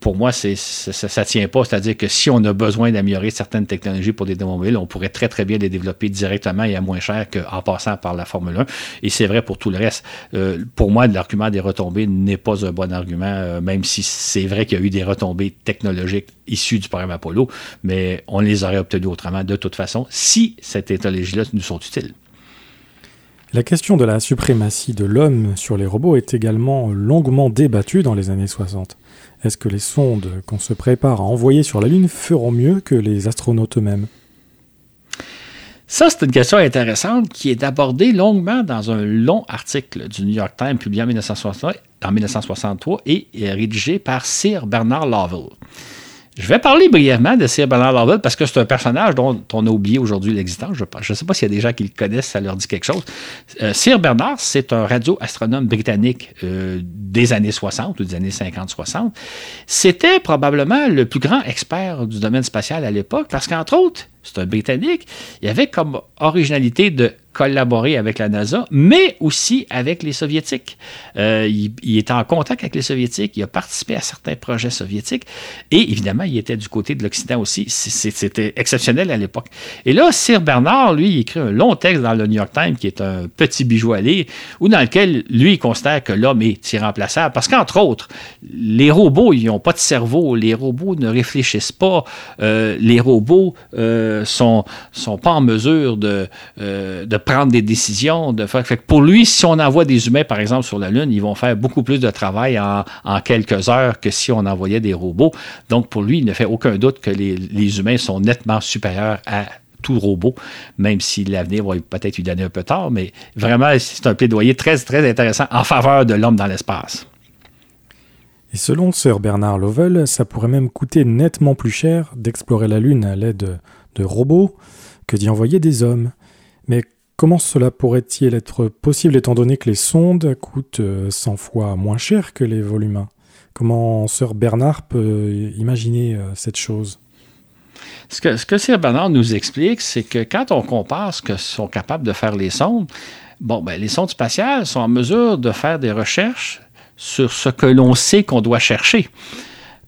pour moi, ça ne tient pas. C'est-à-dire que si on a besoin d'améliorer certaines technologies pour des automobiles, on pourrait très, très bien les développer directement et à moins cher qu'en passant par la Formule 1. Et c'est vrai pour tout le reste. Euh, pour moi, l'argument des retombées n'est pas un bon argument, euh, même si c'est vrai qu'il y a eu des retombées technologiques issues du programme Apollo, mais on les aurait obtenues autrement de toute façon si cette technologie-là nous sont utiles.
La question de la suprématie de l'homme sur les robots est également longuement débattue dans les années 60. Est-ce que les sondes qu'on se prépare à envoyer sur la Lune feront mieux que les astronautes eux-mêmes?
Ça, c'est une question intéressante qui est abordée longuement dans un long article du New York Times publié en 1963, et rédigé par Sir Bernard Lovell. Je vais parler brièvement de Sir Bernard Lovell parce que c'est un personnage dont on a oublié aujourd'hui l'existence. Je ne sais pas s'il y a des gens qui le connaissent, ça leur dit quelque chose. Euh, Sir Bernard, c'est un radioastronome britannique euh, des années 60 ou des années 50-60. C'était probablement le plus grand expert du domaine spatial à l'époque parce qu'entre autres, c'est un Britannique, il avait comme originalité de collaborer avec la NASA, mais aussi avec les Soviétiques. Euh, il, était en contact avec les Soviétiques, il a participé à certains projets soviétiques, et évidemment, il était du côté de l'Occident aussi. C'était exceptionnel à l'époque. Et là, Sir Bernard, lui, il écrit un long texte dans le New York Times, qui est un petit bijou à lire, où dans lequel, lui, il considère que l'homme est irremplaçable, parce qu'entre autres, les robots, ils n'ont pas de cerveau, les robots ne réfléchissent pas, euh, les robots euh, sont, sont pas en mesure de prendre des décisions. Pour lui, si on envoie des humains, par exemple, sur la Lune, ils vont faire beaucoup plus de travail en, quelques heures que si on envoyait des robots. Donc, pour lui, il ne fait aucun doute que les, humains sont nettement supérieurs à tout robot, même si l'avenir va peut-être lui donner un peu tard, mais vraiment, c'est un plaidoyer très, très intéressant en faveur de l'homme dans l'espace.
Et selon Sir Bernard Lovell, ça pourrait même coûter nettement plus cher d'explorer la Lune à l'aide de robots que d'y envoyer des hommes. Mais Comment cela pourrait-il être possible étant donné que les sondes coûtent 100 euh, fois moins cher que les vols humains? Comment Sir Bernard peut imaginer euh, cette chose?
Ce que, ce que Sir Bernard nous explique, c'est que quand on compare ce que sont capables de faire les sondes, bon, ben, les sondes spatiales sont en mesure de faire des recherches sur ce que l'on sait qu'on doit chercher.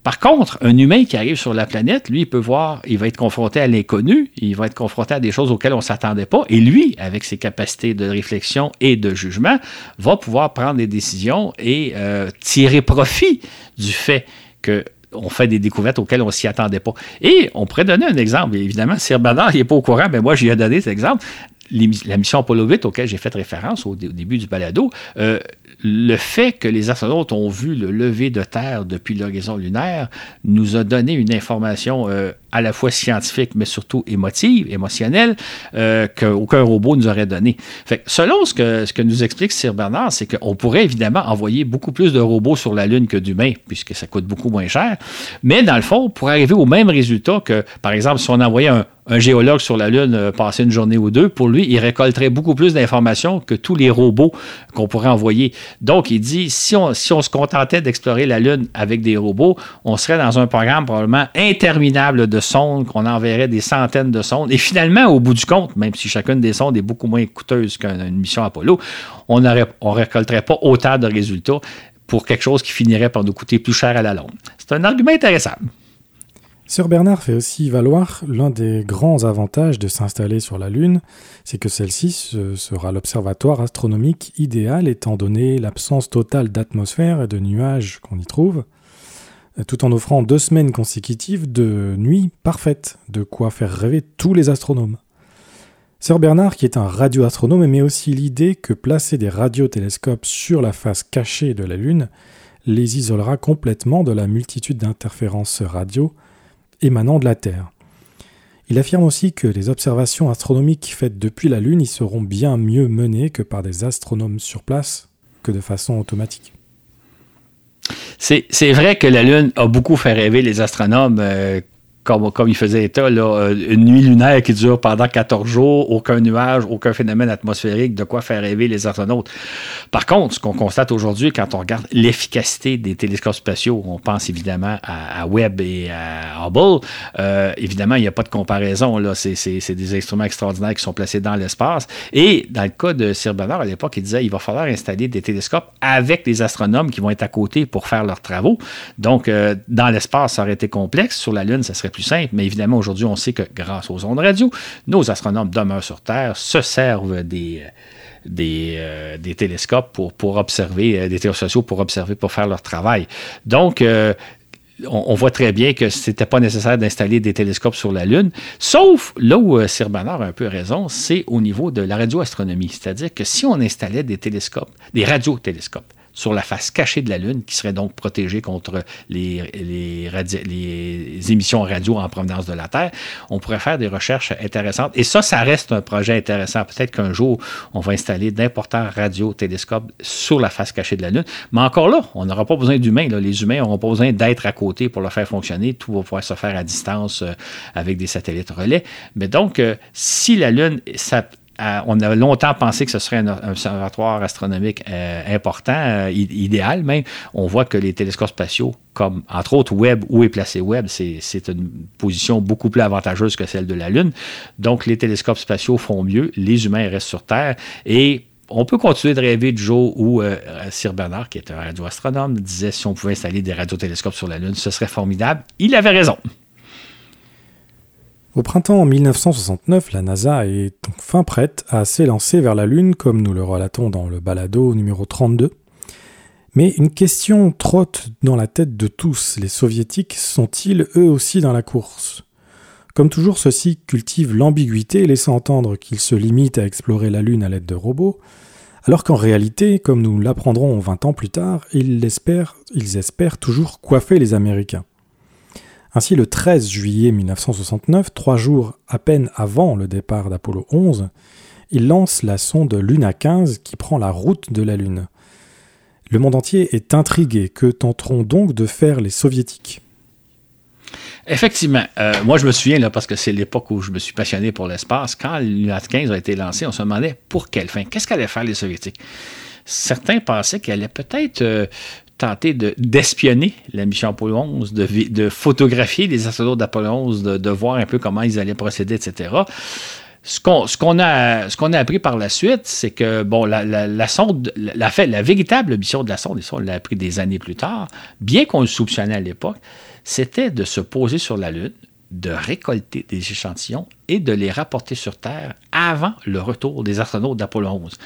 Par contre, un humain qui arrive sur la planète, lui, il peut voir, il va être confronté à l'inconnu, il va être confronté à des choses auxquelles on ne s'attendait pas, et lui, avec ses capacités de réflexion et de jugement, va pouvoir prendre des décisions et euh, tirer profit du fait que on fait des découvertes auxquelles on s'y attendait pas. Et on pourrait donner un exemple. Évidemment, Sir Bernard, n'est pas au courant, mais moi, j'y ai donné cet exemple. La mission Apollo 8, auquel j'ai fait référence au, début du balado, euh, le fait que les astronautes ont vu le lever de Terre depuis l'horizon lunaire nous a donné une information euh, à la fois scientifique, mais surtout émotive, émotionnelle, euh, qu'aucun robot nous aurait donné. Fait selon ce que, ce que nous explique Sir Bernard, c'est qu'on pourrait évidemment envoyer beaucoup plus de robots sur la Lune que d'humains, puisque ça coûte beaucoup moins cher. Mais dans le fond, pour arriver au même résultat que, par exemple, si on envoyait un, géologue sur la Lune euh, passer une journée ou deux, pour lui, il récolterait beaucoup plus d'informations que tous les robots qu'on pourrait envoyer. Donc, il dit, si on, si on se contentait d'explorer la Lune avec des robots, on serait dans un programme probablement interminable de sondes, qu'on enverrait des centaines de sondes. Et finalement, au bout du compte, même si chacune des sondes est beaucoup moins coûteuse qu'une mission Apollo, on ne on récolterait pas autant de résultats pour quelque chose qui finirait par nous coûter plus cher à la longue. C'est un argument intéressant.
Sir Bernard fait aussi valoir l'un des grands avantages de s'installer sur la Lune, c'est que celle-ci sera l'observatoire astronomique idéal étant donné l'absence totale d'atmosphère et de nuages qu'on y trouve, tout en offrant deux semaines consécutives de nuit parfaite, de quoi faire rêver tous les astronomes. Sir Bernard, qui est un radioastronome, aimait aussi l'idée que placer des radiotélescopes sur la face cachée de la Lune les isolera complètement de la multitude d'interférences radio émanant de la Terre. Il affirme aussi que les observations astronomiques faites depuis la Lune y seront bien mieux menées que par des astronomes sur place que de façon automatique.
C'est vrai que la Lune a beaucoup fait rêver les astronomes. Euh, comme, comme il faisait état, là, une nuit lunaire qui dure pendant 14 jours, aucun nuage, aucun phénomène atmosphérique, de quoi faire rêver les astronautes. Par contre, ce qu'on constate aujourd'hui, quand on regarde l'efficacité des télescopes spatiaux, on pense évidemment à, Webb et à Hubble. Euh, évidemment, il n'y a pas de comparaison. Là. C'est, des instruments extraordinaires qui sont placés dans l'espace. Et dans le cas de Sir Bernard, à l'époque, il disait il va falloir installer des télescopes avec des astronomes qui vont être à côté pour faire leurs travaux. Donc, euh, dans l'espace, ça aurait été complexe. Sur la Lune, ça serait plus simple. Mais évidemment, aujourd'hui, on sait que grâce aux ondes radio, nos astronomes demeurent sur Terre, se servent des des, euh, des télescopes pour, pour observer, euh, des télescopes pour observer, pour faire leur travail. Donc, euh, on, voit très bien que ce n'était pas nécessaire d'installer des télescopes sur la Lune, sauf là où Sir Bernard a un peu raison, c'est au niveau de la radioastronomie. C'est-à-dire que si on installait des télescopes, des radiotélescopes, sur la face cachée de la Lune, qui serait donc protégée contre les, émissions radio en provenance de la Terre, on pourrait faire des recherches intéressantes. Et ça, ça reste un projet intéressant. Peut-être qu'un jour, on va installer d'importants radiotélescopes sur la face cachée de la Lune. Mais encore là, on n'aura pas besoin d'humains. Les humains n'auront pas besoin d'être à côté pour le faire fonctionner. Tout va pouvoir se faire à distance euh, avec des satellites relais. Mais donc, euh, si la Lune, ça, on a longtemps pensé que ce serait un, observatoire astronomique euh, important, euh, idéal même. On voit que les télescopes spatiaux, comme entre autres Webb, où est placé Webb, c'est une position beaucoup plus avantageuse que celle de la Lune. Donc les télescopes spatiaux font mieux, les humains restent sur Terre et on peut continuer de rêver du jour où euh, Sir Bernard, qui est un radioastronome, disait si on pouvait installer des radiotélescopes sur la Lune, ce serait formidable. Il avait raison.
Au printemps 1969, la NASA est donc fin prête à s'élancer vers la Lune, comme nous le relatons dans le balado numéro 32. Mais une question trotte dans la tête de tous. Les soviétiques sont-ils eux aussi dans la course? Comme toujours, ceux-ci cultivent l'ambiguïté, laissant entendre qu'ils se limitent à explorer la Lune à l'aide de robots, alors qu'en réalité, comme nous l'apprendrons 20 ans plus tard, ils espèrent, ils espèrent toujours coiffer les Américains. Ainsi, le 13 juillet 1969, trois jours à peine avant le départ d'Apollo 11, il lance la sonde Luna 15 qui prend la route de la Lune. Le monde entier est intrigué. Que tenteront donc de faire les soviétiques?
Effectivement. Euh, moi, je me souviens, là, parce que c'est l'époque où je me suis passionné pour l'espace, quand Luna 15 a été lancé, on se demandait pour quelle fin. Qu'est-ce qu'allaient faire les soviétiques? Certains pensaient qu'elle allait peut-être euh, tenter d'espionner la mission Apollo 11, de, photographier les astronautes d'Apollo 11, de, voir un peu comment ils allaient procéder, etc. Ce qu'on a, appris par la suite, c'est que la, la, sonde, la, la véritable mission de la sonde, et ça on l'a appris des années plus tard, bien qu'on le soupçonnait à l'époque, c'était de se poser sur la Lune, de récolter des échantillons et de les rapporter sur Terre avant le retour des astronautes d'Apollo 11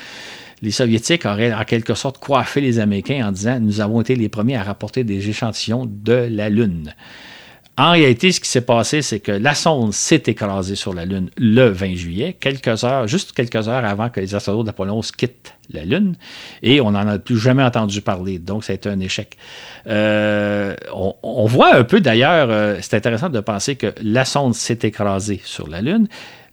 les Soviétiques auraient en quelque sorte coiffé les Américains en disant nous avons été les premiers à rapporter des échantillons de la Lune. En réalité, ce qui s'est passé, c'est que la sonde s'est écrasée sur la Lune le 20 juillet, quelques heures, juste quelques heures avant que les astronautes d'Apollo 11 quittent la Lune, et on n'en a plus jamais entendu parler. Donc, ça a été un échec. Euh, on, voit un peu d'ailleurs, euh, c'est intéressant de penser que la sonde s'est écrasée sur la Lune.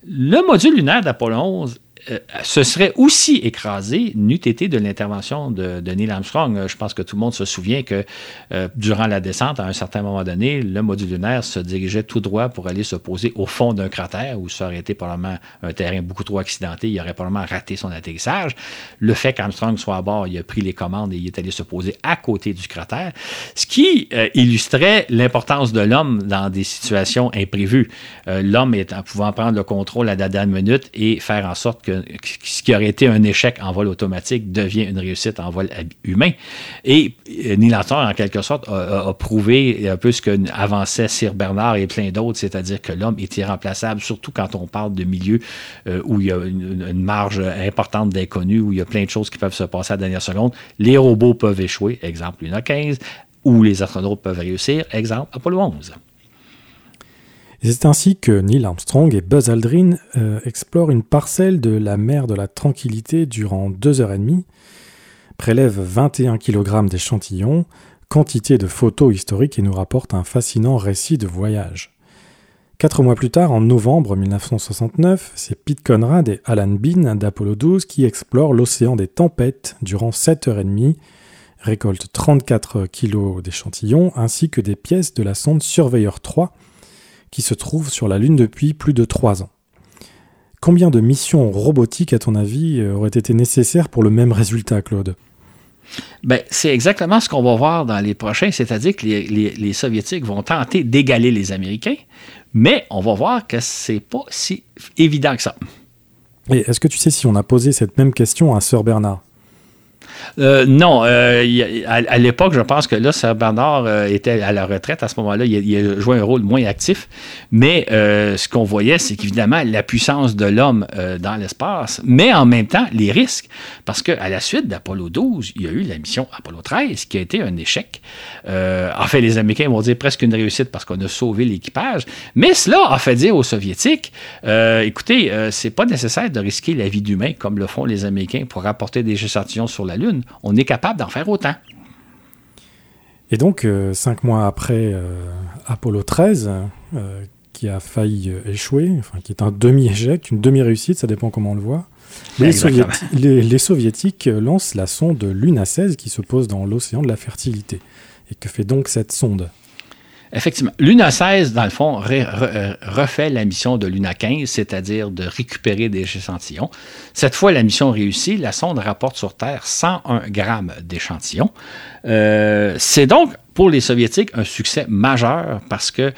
Le module lunaire d'Apollo 11 euh, ce serait aussi écrasé n'eût été de l'intervention de, Neil Armstrong. Euh, je pense que tout le monde se souvient que euh, durant la descente, à un certain moment donné, le module lunaire se dirigeait tout droit pour aller se poser au fond d'un cratère où ça aurait été probablement un terrain beaucoup trop accidenté. Il aurait probablement raté son atterrissage. Le fait qu'Armstrong soit à bord, il a pris les commandes et il est allé se poser à côté du cratère, ce qui illustrait l'importance de l'homme dans des situations imprévues. l'homme est en pouvant prendre le contrôle à la dernière minute et faire en sorte que ce qui aurait été un échec en vol automatique devient une réussite en vol humain. Et euh, Neil Armstrong, en quelque sorte, a, prouvé un peu ce que avançait Sir Bernard et plein d'autres, c'est-à-dire que l'homme est irremplaçable, surtout quand on parle de milieux euh, où il y a une, marge importante d'inconnus, où il y a plein de choses qui peuvent se passer à la dernière seconde. Les robots peuvent échouer, exemple Luna 15, ou les astronautes peuvent réussir, exemple Apollo 11
c'est ainsi que Neil Armstrong et Buzz Aldrin euh, explorent une parcelle de la mer de la Tranquillité durant deux heures et demie, prélèvent 21 kg d'échantillons, quantité de photos historiques et nous rapportent un fascinant récit de voyage. Quatre mois plus tard, en novembre 1969, c'est Pete Conrad et Alan Bean d'Apollo 12 qui explorent l'océan des tempêtes durant 7 heures et demie, récoltent 34 kg d'échantillons ainsi que des pièces de la sonde Surveyor 3 qui se trouve sur la Lune depuis plus de trois ans. Combien de missions robotiques, à ton avis, auraient été nécessaires pour le même résultat, Claude?
Ben, c'est exactement ce qu'on va voir dans les prochains, c'est-à-dire que les, Soviétiques vont tenter d'égaler les Américains, mais on va voir que c'est pas si évident que ça.
Et est-ce que tu sais si on a posé cette même question à Sir Bernard?
Euh, non, euh, à, l'époque, je pense que là, Sir Bernard euh, était à la retraite à ce moment-là. Il, a joué un rôle moins actif. Mais ce qu'on voyait, c'est qu'évidemment, la puissance de l'homme dans l'espace, mais en même temps, les risques. Parce qu'à la suite d'Apollo 12, il y a eu la mission Apollo 13 qui a été un échec. en fait, les Américains vont dire presque une réussite parce qu'on a sauvé l'équipage. Mais cela a fait dire aux Soviétiques écoutez, c'est pas nécessaire de risquer la vie d'humain comme le font les Américains pour rapporter des échantillons sur la Lune on est capable d'en faire autant.
Et donc, euh, cinq mois après euh, Apollo 13, euh, qui a failli échouer, enfin, qui est un demi-échec, une demi-réussite, ça dépend comment on le voit, les, Soviétiques lancent la sonde Luna 16 qui se pose dans l'océan de la fertilité. Et que fait donc cette sonde?
Effectivement. Luna 16, dans le fond, euh, refait la mission de Luna 15, c'est-à-dire de récupérer des échantillons. Cette fois, la mission réussit. La sonde rapporte sur Terre 101 grammes d'échantillons. Euh, c'est donc pour les Soviétiques un succès majeur parce que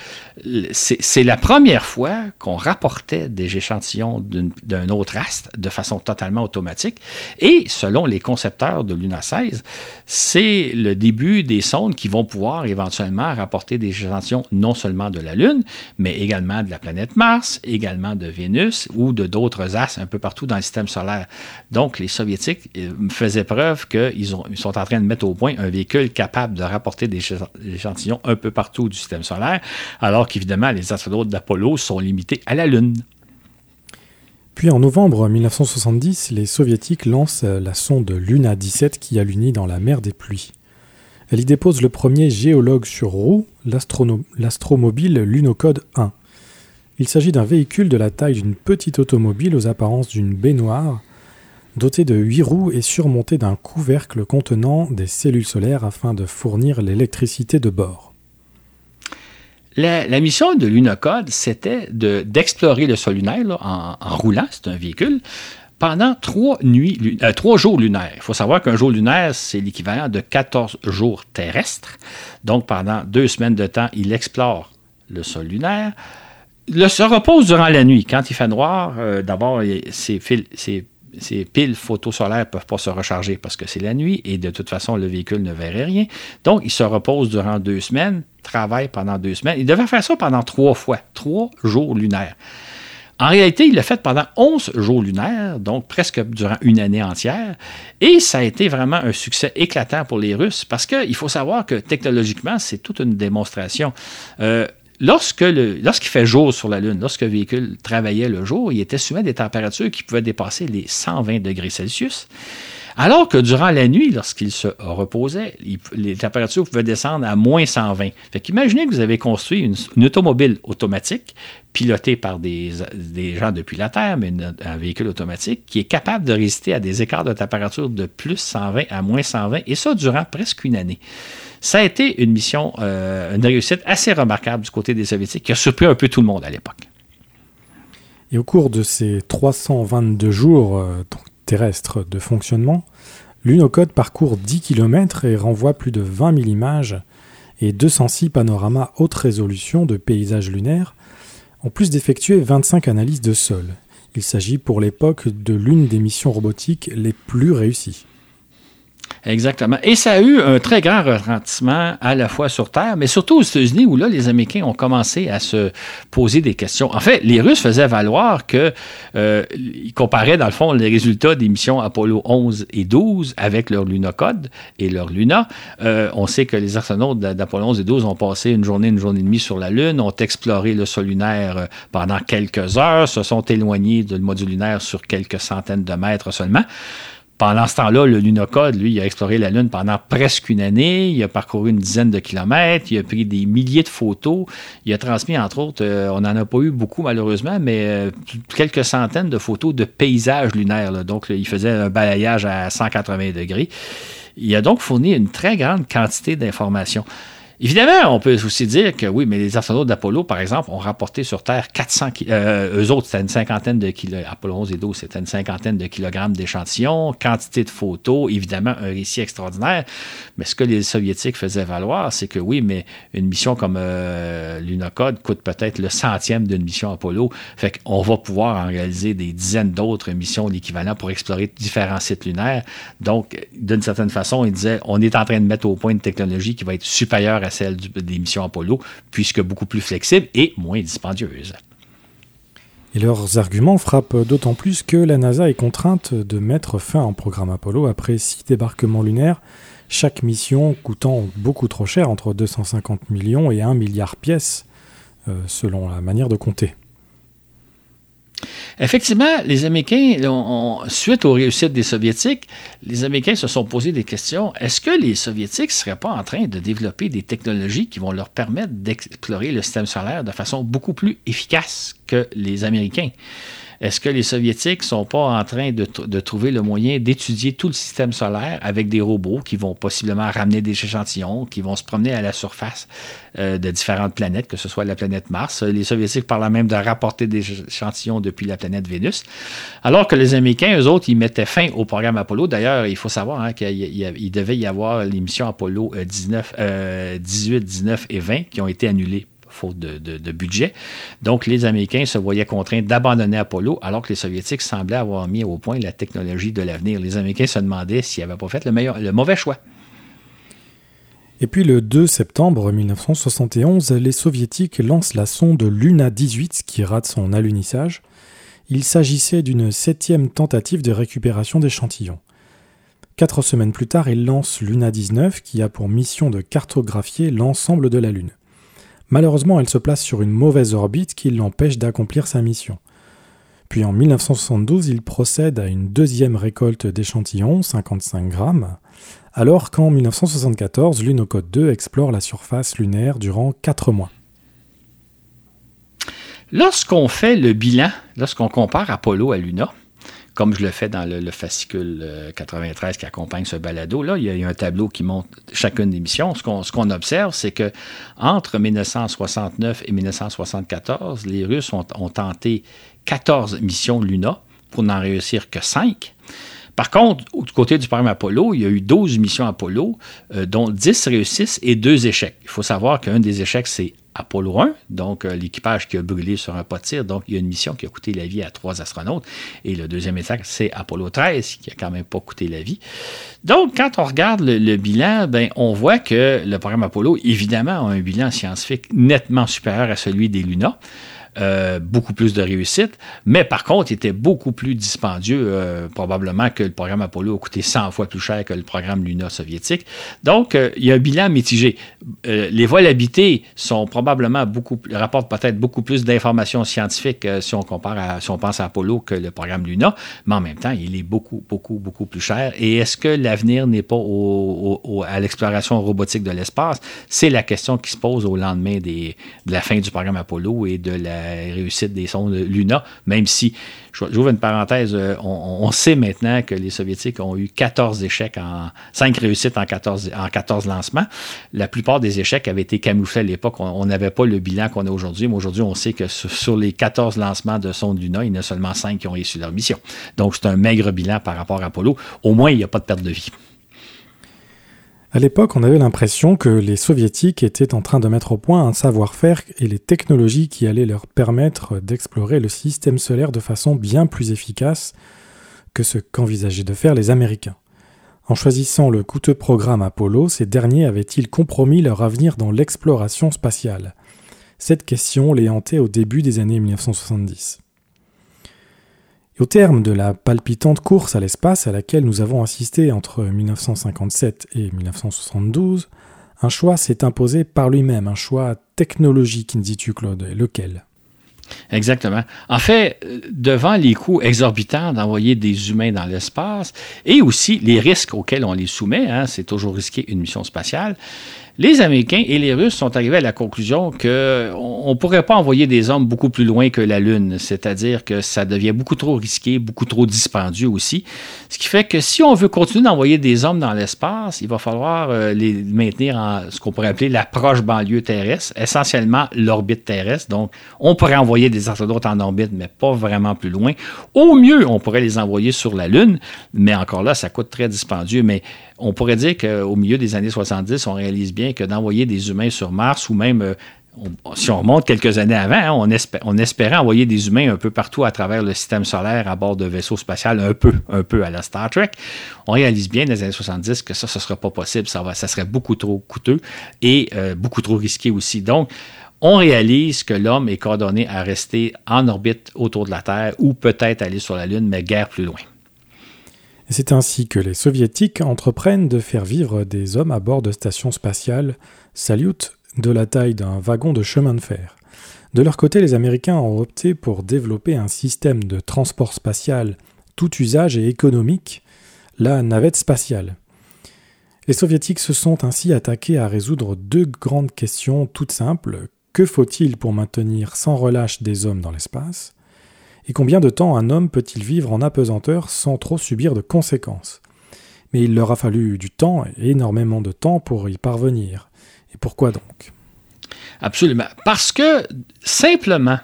c'est la première fois qu'on rapportait des échantillons d'un autre astre de façon totalement automatique. Et selon les concepteurs de Luna 16, c'est le début des sondes qui vont pouvoir éventuellement rapporter des échantillons non seulement de la Lune, mais également de la planète Mars, également de Vénus ou de d'autres astres un peu partout dans le système solaire. Donc les Soviétiques euh, faisaient preuve qu'ils sont en train de mettre au point un véhicule capable de rapporter des échantillons un peu partout du système solaire, alors qu'évidemment, les astronautes d'Apollo sont limités à la Lune.
Puis en novembre 1970, les soviétiques lancent la sonde Luna 17 qui allunit dans la mer des pluies. Elle y dépose le premier géologue sur roue, l'astromobile Lunocode 1. Il s'agit d'un véhicule de la taille d'une petite automobile aux apparences d'une baignoire doté de huit roues et surmonté d'un couvercle contenant des cellules solaires afin de fournir l'électricité de bord.
La, mission de Lunacode, c'était d'explorer le sol lunaire en, roulant, c'est un véhicule, pendant trois, nuits, euh, trois jours lunaires. Il faut savoir qu'un jour lunaire, c'est l'équivalent de 14 jours terrestres. Donc, pendant deux semaines de temps, il explore le sol lunaire. Il se repose durant la nuit. Quand il fait noir, euh, d'abord, c'est ces piles photosolaires ne peuvent pas se recharger parce que c'est la nuit et de toute façon, le véhicule ne verrait rien. Donc, il se repose durant deux semaines, travaille pendant deux semaines. Il devait faire ça pendant trois fois, trois jours lunaires. En réalité, il l'a fait pendant 11 jours lunaires, donc presque durant une année entière. Et ça a été vraiment un succès éclatant pour les Russes parce qu'il faut savoir que technologiquement, c'est toute une démonstration. Euh, lorsque lorsqu'il fait jour sur la Lune, lorsque le véhicule travaillait le jour, il était souvent des températures qui pouvaient dépasser les 120 degrés Celsius. Alors que durant la nuit, lorsqu'il se reposait, les températures pouvaient descendre à moins 120. Fait qu'imaginez que vous avez construit une, automobile automatique, pilotée par des, gens depuis la Terre, mais un véhicule automatique, qui est capable de résister à des écarts de température de plus 120 à moins 120, et ça durant presque une année. Ça a été une mission, euh, une réussite assez remarquable du côté des Soviétiques, qui a surpris un peu tout le monde à l'époque.
Et au cours de ces 322 jours euh, terrestres de fonctionnement, l'Unocode parcourt 10 km et renvoie plus de 20 000 images et 206 panoramas haute résolution de paysages lunaires, en plus d'effectuer 25 analyses de sol. Il s'agit pour l'époque de l'une des missions robotiques les plus réussies.
Exactement. Et ça a eu un très grand retentissement à la fois sur Terre, mais surtout aux États-Unis, où là, les Américains ont commencé à se poser des questions. En fait, les Russes faisaient valoir que euh, comparaient, dans le fond, les résultats des missions Apollo 11 et 12 avec leur Lunacode et leur Luna. Euh, on sait que les astronautes d'Apollo 11 et 12 ont passé une journée, une journée et demie sur la Lune, ont exploré le sol lunaire euh, pendant quelques heures, se sont éloignés du module lunaire sur quelques centaines de mètres seulement. Pendant ce temps-là, le Lunocode, lui, il a exploré la Lune pendant presque une année. Il a parcouru une dizaine de kilomètres. Il a pris des milliers de photos. Il a transmis, entre autres, euh, on n'en a pas eu beaucoup malheureusement, mais euh, quelques centaines de photos de paysages lunaires. Donc, il faisait un balayage à 180 degrés. Il a donc fourni une très grande quantité d'informations. Évidemment, on peut aussi dire que oui, mais les astronautes d'Apollo, par exemple, ont rapporté sur Terre 400 euh, eux autres, c'était une cinquantaine de kilos. Apollo 11 et 12, c'était une cinquantaine de kilogrammes d'échantillons, quantité de photos, évidemment, un récit extraordinaire. Mais ce que les Soviétiques faisaient valoir, c'est que oui, mais une mission comme euh, l'Unocode coûte peut-être le centième d'une mission Apollo. Fait qu'on va pouvoir en réaliser des dizaines d'autres missions l'équivalent pour explorer différents sites lunaires. Donc, d'une certaine façon, ils disaient, on est en train de mettre au point une technologie qui va être supérieure celle des missions Apollo, puisque beaucoup plus flexible et moins dispendieuse.
Et leurs arguments frappent d'autant plus que la NASA est contrainte de mettre fin au programme Apollo après six débarquements lunaires, chaque mission coûtant beaucoup trop cher, entre 250 millions et 1 milliard pièces, euh, selon la manière de compter.
Effectivement, les Américains, suite aux réussites des Soviétiques, les Américains se sont posé des questions. Est-ce que les Soviétiques ne seraient pas en train de développer des technologies qui vont leur permettre d'explorer le système solaire de façon beaucoup plus efficace que les Américains? Est-ce que les Soviétiques ne sont pas en train de, trouver le moyen d'étudier tout le système solaire avec des robots qui vont possiblement ramener des échantillons, qui vont se promener à la surface euh, de différentes planètes, que ce soit la planète Mars? Les Soviétiques parlent même de rapporter des échantillons depuis la planète Vénus. Alors que les Américains, eux autres, ils mettaient fin au programme Apollo. D'ailleurs, il faut savoir hein, qu'il devait y avoir les missions Apollo 19, euh, 18, 19 euh, et 20 qui ont été annulées faute de, budget. Donc, les Américains se voyaient contraints d'abandonner Apollo, alors que les Soviétiques semblaient avoir mis au point la technologie de l'avenir. Les Américains se demandaient s'ils n'avaient pas fait le, meilleur, le mauvais choix.
Et puis le 2 septembre 1971, les Soviétiques lancent la sonde Luna 18 qui rate son alunissage. Il s'agissait d'une septième tentative de récupération d'échantillons. Quatre semaines plus tard, ils lancent Luna 19 qui a pour mission de cartographier l'ensemble de la Lune. Malheureusement, elle se place sur une mauvaise orbite qui l'empêche d'accomplir sa mission. Puis en 1972, il procède à une deuxième récolte d'échantillons, 55 grammes, alors qu'en 1974, l'Unocode 2 explore la surface lunaire durant 4 mois.
Lorsqu'on fait le bilan, lorsqu'on compare Apollo à Luna, comme je le fais dans le, fascicule 93 euh, qui accompagne ce balado, là, il y, a, un tableau qui montre chacune des missions. Ce qu'on, observe, c'est que entre 1969 et 1974, les Russes ont, tenté 14 missions Luna pour n'en réussir que 5. Par contre, du côté du programme Apollo, il y a eu 12 missions Apollo, euh, dont 10 réussissent et 2 échecs. Il faut savoir qu'un des échecs, c'est Apollo 1, donc euh, l'équipage qui a brûlé sur un pas de tir. Donc, il y a une mission qui a coûté la vie à trois astronautes. Et le deuxième état, c'est Apollo 13, qui a quand même pas coûté la vie. Donc, quand on regarde le, bilan, ben, on voit que le programme Apollo, évidemment, a un bilan scientifique nettement supérieur à celui des Luna. Euh, beaucoup plus de réussite, mais par contre, il était beaucoup plus dispendieux, euh, probablement que le programme Apollo a coûté 100 fois plus cher que le programme Luna soviétique. Donc, euh, il y a un bilan mitigé. les vols habités sont probablement beaucoup, rapportent peut-être beaucoup plus d'informations scientifiques si on compare à, si on pense à Apollo que le programme Luna, mais en même temps, il est beaucoup, beaucoup, beaucoup plus cher. Et est-ce que l'avenir n'est pas à l'exploration robotique de l'espace? C'est la question qui se pose au lendemain de la fin du programme Apollo et de la réussite des sondes Luna, même si, j'ouvre une parenthèse, euh, on, sait maintenant que les Soviétiques ont eu 14 échecs, en 5 réussites en 14, en 14 lancements. La plupart des échecs avaient été camouflés à l'époque. On n'avait pas le bilan qu'on a aujourd'hui, mais aujourd'hui, on sait que sur, les 14 lancements de sondes Luna, il y en a seulement 5 qui ont réussi leur mission. Donc, c'est un maigre bilan par rapport à Apollo. Au moins, il n'y a pas de perte de vie.
À l'époque, on avait l'impression que les soviétiques étaient en train de mettre au point un savoir-faire et les technologies qui allaient leur permettre d'explorer le système solaire de façon bien plus efficace que ce qu'envisageaient de faire les Américains. En choisissant le coûteux programme Apollo, ces derniers avaient-ils compromis leur avenir dans l'exploration spatiale? Cette question les hantait au début des années 1970 au terme de la palpitante course à l'espace à laquelle nous avons assisté entre 1957 et 1972, un choix s'est imposé par lui-même, un choix technologique, dis-tu Claude, lequel?
Exactement. En fait, devant les coûts exorbitants d'envoyer des humains dans l'espace et aussi les risques auxquels on les soumet, hein, c'est toujours risqué une mission spatiale, les Américains et les Russes sont arrivés à la conclusion qu'on ne pourrait pas envoyer des hommes beaucoup plus loin que la Lune, c'est-à-dire que ça devient beaucoup trop risqué, beaucoup trop dispendieux aussi. Ce qui fait que si on veut continuer d'envoyer des hommes dans l'espace, il va falloir euh, les maintenir en ce qu'on pourrait appeler l'approche banlieue terrestre, essentiellement l'orbite terrestre. Donc, on pourrait envoyer des astronautes en orbite, mais pas vraiment plus loin. Au mieux, on pourrait les envoyer sur la Lune, mais encore là, ça coûte très dispendieux. Mais on pourrait dire qu'au milieu des années 70, on réalise bien que d'envoyer des humains sur Mars ou même euh, si on remonte quelques années avant, hein, on, espérait envoyer des humains un peu partout à travers le système solaire à bord de vaisseaux spatiaux, un peu, un peu à la Star Trek. On réalise bien dans les années 70 que ça, ce ne sera pas possible. Ça, va, ça serait beaucoup trop coûteux et euh, beaucoup trop risqué aussi. Donc, on réalise que l'homme est coordonné à rester en orbite autour de la Terre ou peut-être aller sur la Lune, mais guère plus loin.
C'est ainsi que les soviétiques entreprennent de faire vivre des hommes à bord de stations spatiales Salyut de la taille d'un wagon de chemin de fer. De leur côté, les Américains ont opté pour développer un système de transport spatial tout usage et économique, la navette spatiale. Les soviétiques se sont ainsi attaqués à résoudre deux grandes questions toutes simples. Que faut-il pour maintenir sans relâche des hommes dans l'espace? Et combien de temps un homme peut-il vivre en apesanteur sans trop subir de conséquences? Mais il leur a fallu du temps, énormément de temps pour y parvenir. Et pourquoi donc?
Absolument. Parce que simplement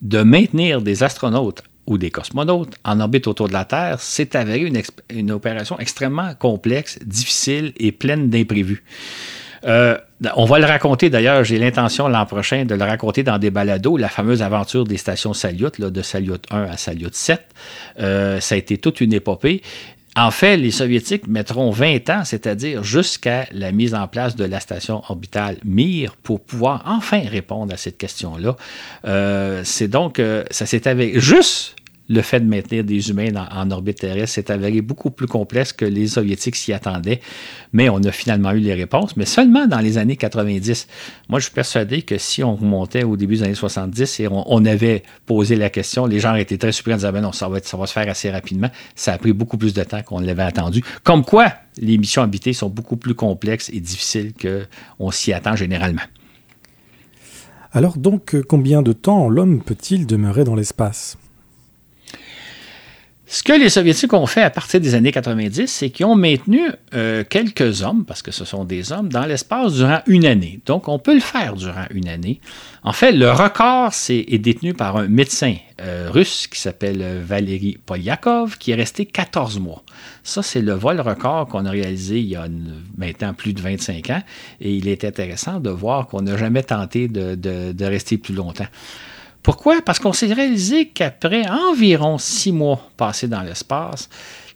de maintenir des astronautes ou des cosmonautes en orbite autour de la Terre, c'est avéré une, une opération extrêmement complexe, difficile et pleine d'imprévus. Euh, on va le raconter d'ailleurs, j'ai l'intention l'an prochain de le raconter dans des balados, la fameuse aventure des stations Salyut, de Salyut 1 à Salyut 7. Euh, ça a été toute une épopée. En fait, les Soviétiques mettront 20 ans, c'est-à-dire jusqu'à la mise en place de la station orbitale Mir, pour pouvoir enfin répondre à cette question-là. Euh, c'est donc, ça s'est avec juste le fait de maintenir des humains en orbite terrestre s'est avéré beaucoup plus complexe que les Soviétiques s'y attendaient. Mais on a finalement eu les réponses, mais seulement dans les années 90. Moi, je suis persuadé que si on remontait au début des années 70 et on, avait posé la question, les gens étaient très surpris en disant ben non, ça va, ça va se faire assez rapidement. Ça a pris beaucoup plus de temps qu'on l'avait attendu. Comme quoi, les missions habitées sont beaucoup plus complexes et difficiles qu'on s'y attend généralement.
Alors donc, combien de temps l'homme peut-il demeurer dans l'espace?
Ce que les Soviétiques ont fait à partir des années 90, c'est qu'ils ont maintenu euh, quelques hommes, parce que ce sont des hommes, dans l'espace durant une année. Donc, on peut le faire durant une année. En fait, le record est, détenu par un médecin euh, russe qui s'appelle Valery Polyakov, qui est resté 14 mois. Ça, c'est le vol record qu'on a réalisé il y a maintenant plus de 25 ans. Et il est intéressant de voir qu'on n'a jamais tenté de rester plus longtemps. Pourquoi? Parce qu'on s'est réalisé qu'après environ six mois passés dans l'espace,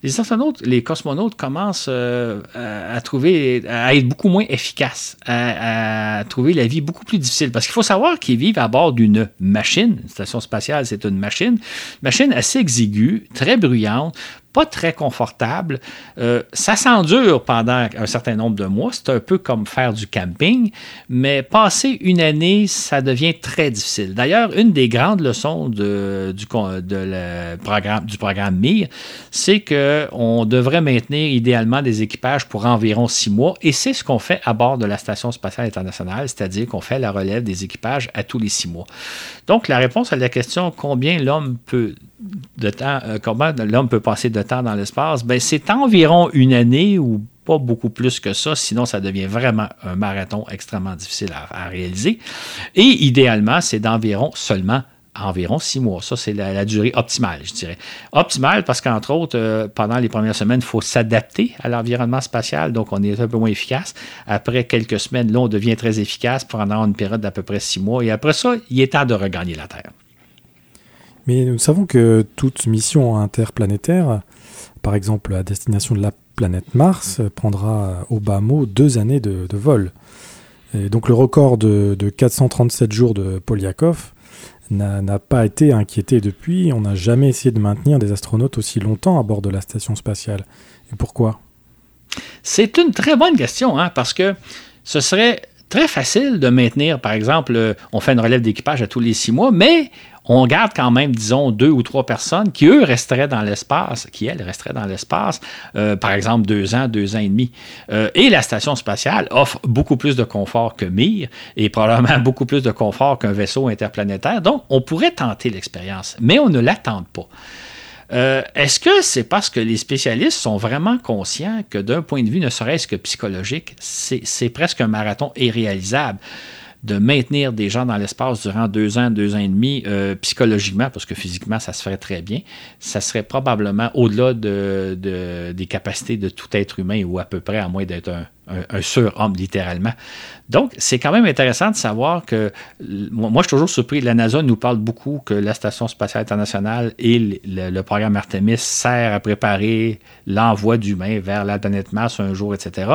les astronautes, les cosmonautes commencent euh, à, trouver, à être beaucoup moins efficaces, à, trouver la vie beaucoup plus difficile. Parce qu'il faut savoir qu'ils vivent à bord d'une machine. Une station spatiale, c'est une machine. Une machine assez exiguë, très bruyante, pas très confortable. Euh, ça s'endure pendant un certain nombre de mois. C'est un peu comme faire du camping, mais passer une année, ça devient très difficile. D'ailleurs, une des grandes leçons du, programme, du programme MIR, c'est qu'on devrait maintenir idéalement des équipages pour environ six mois, et c'est ce qu'on fait à bord de la Station spatiale internationale, c'est-à-dire qu'on fait la relève des équipages à tous les six mois. Donc, la réponse à la question combien l'homme peut de temps, euh, peut passer de temps dans l'espace, ben, c'est environ une année ou pas beaucoup plus que ça, sinon ça devient vraiment un marathon extrêmement difficile à, réaliser. Et idéalement, c'est d'environ seulement environ six mois. Ça, c'est la, durée optimale, je dirais. Optimale parce qu'entre autres, euh, pendant les premières semaines, il faut s'adapter à l'environnement spatial, donc on est un peu moins efficace. Après quelques semaines, là, on devient très efficace pendant une période d'à peu près six mois. Et après ça, il est temps de regagner la Terre.
Mais nous savons que toute mission interplanétaire, par exemple à destination de la planète Mars, prendra au bas mot deux années de, vol. Et donc le record de, 437 jours de Polyakov n'a pas été inquiété depuis. On n'a jamais essayé de maintenir des astronautes aussi longtemps à bord de la station spatiale. Et pourquoi?
C'est une très bonne question, hein, parce que ce serait très facile de maintenir, par exemple, euh, on fait une relève d'équipage à tous les six mois, mais on garde quand même, disons, deux ou trois personnes qui, eux, resteraient dans l'espace, qui, elles, resteraient dans l'espace, euh, par exemple, deux ans, deux ans et demi. Euh, et la station spatiale offre beaucoup plus de confort que Mir et probablement beaucoup plus de confort qu'un vaisseau interplanétaire. Donc, on pourrait tenter l'expérience, mais on ne l'attend pas. Euh, est-ce que c'est parce que les spécialistes sont vraiment conscients que d'un point de vue ne serait-ce que psychologique, c'est presque un marathon irréalisable? de maintenir des gens dans l'espace durant deux ans, deux ans et demi, euh, psychologiquement, parce que physiquement, ça se ferait très bien, ça serait probablement au-delà de, des capacités de tout être humain, ou à peu près, à moins d'être un, un, surhomme, littéralement. Donc, c'est quand même intéressant de savoir que, moi, je suis toujours surpris, la NASA nous parle beaucoup que la Station spatiale internationale et le, programme Artemis sert à préparer l'envoi d'humains vers la planète Mars un jour, etc.,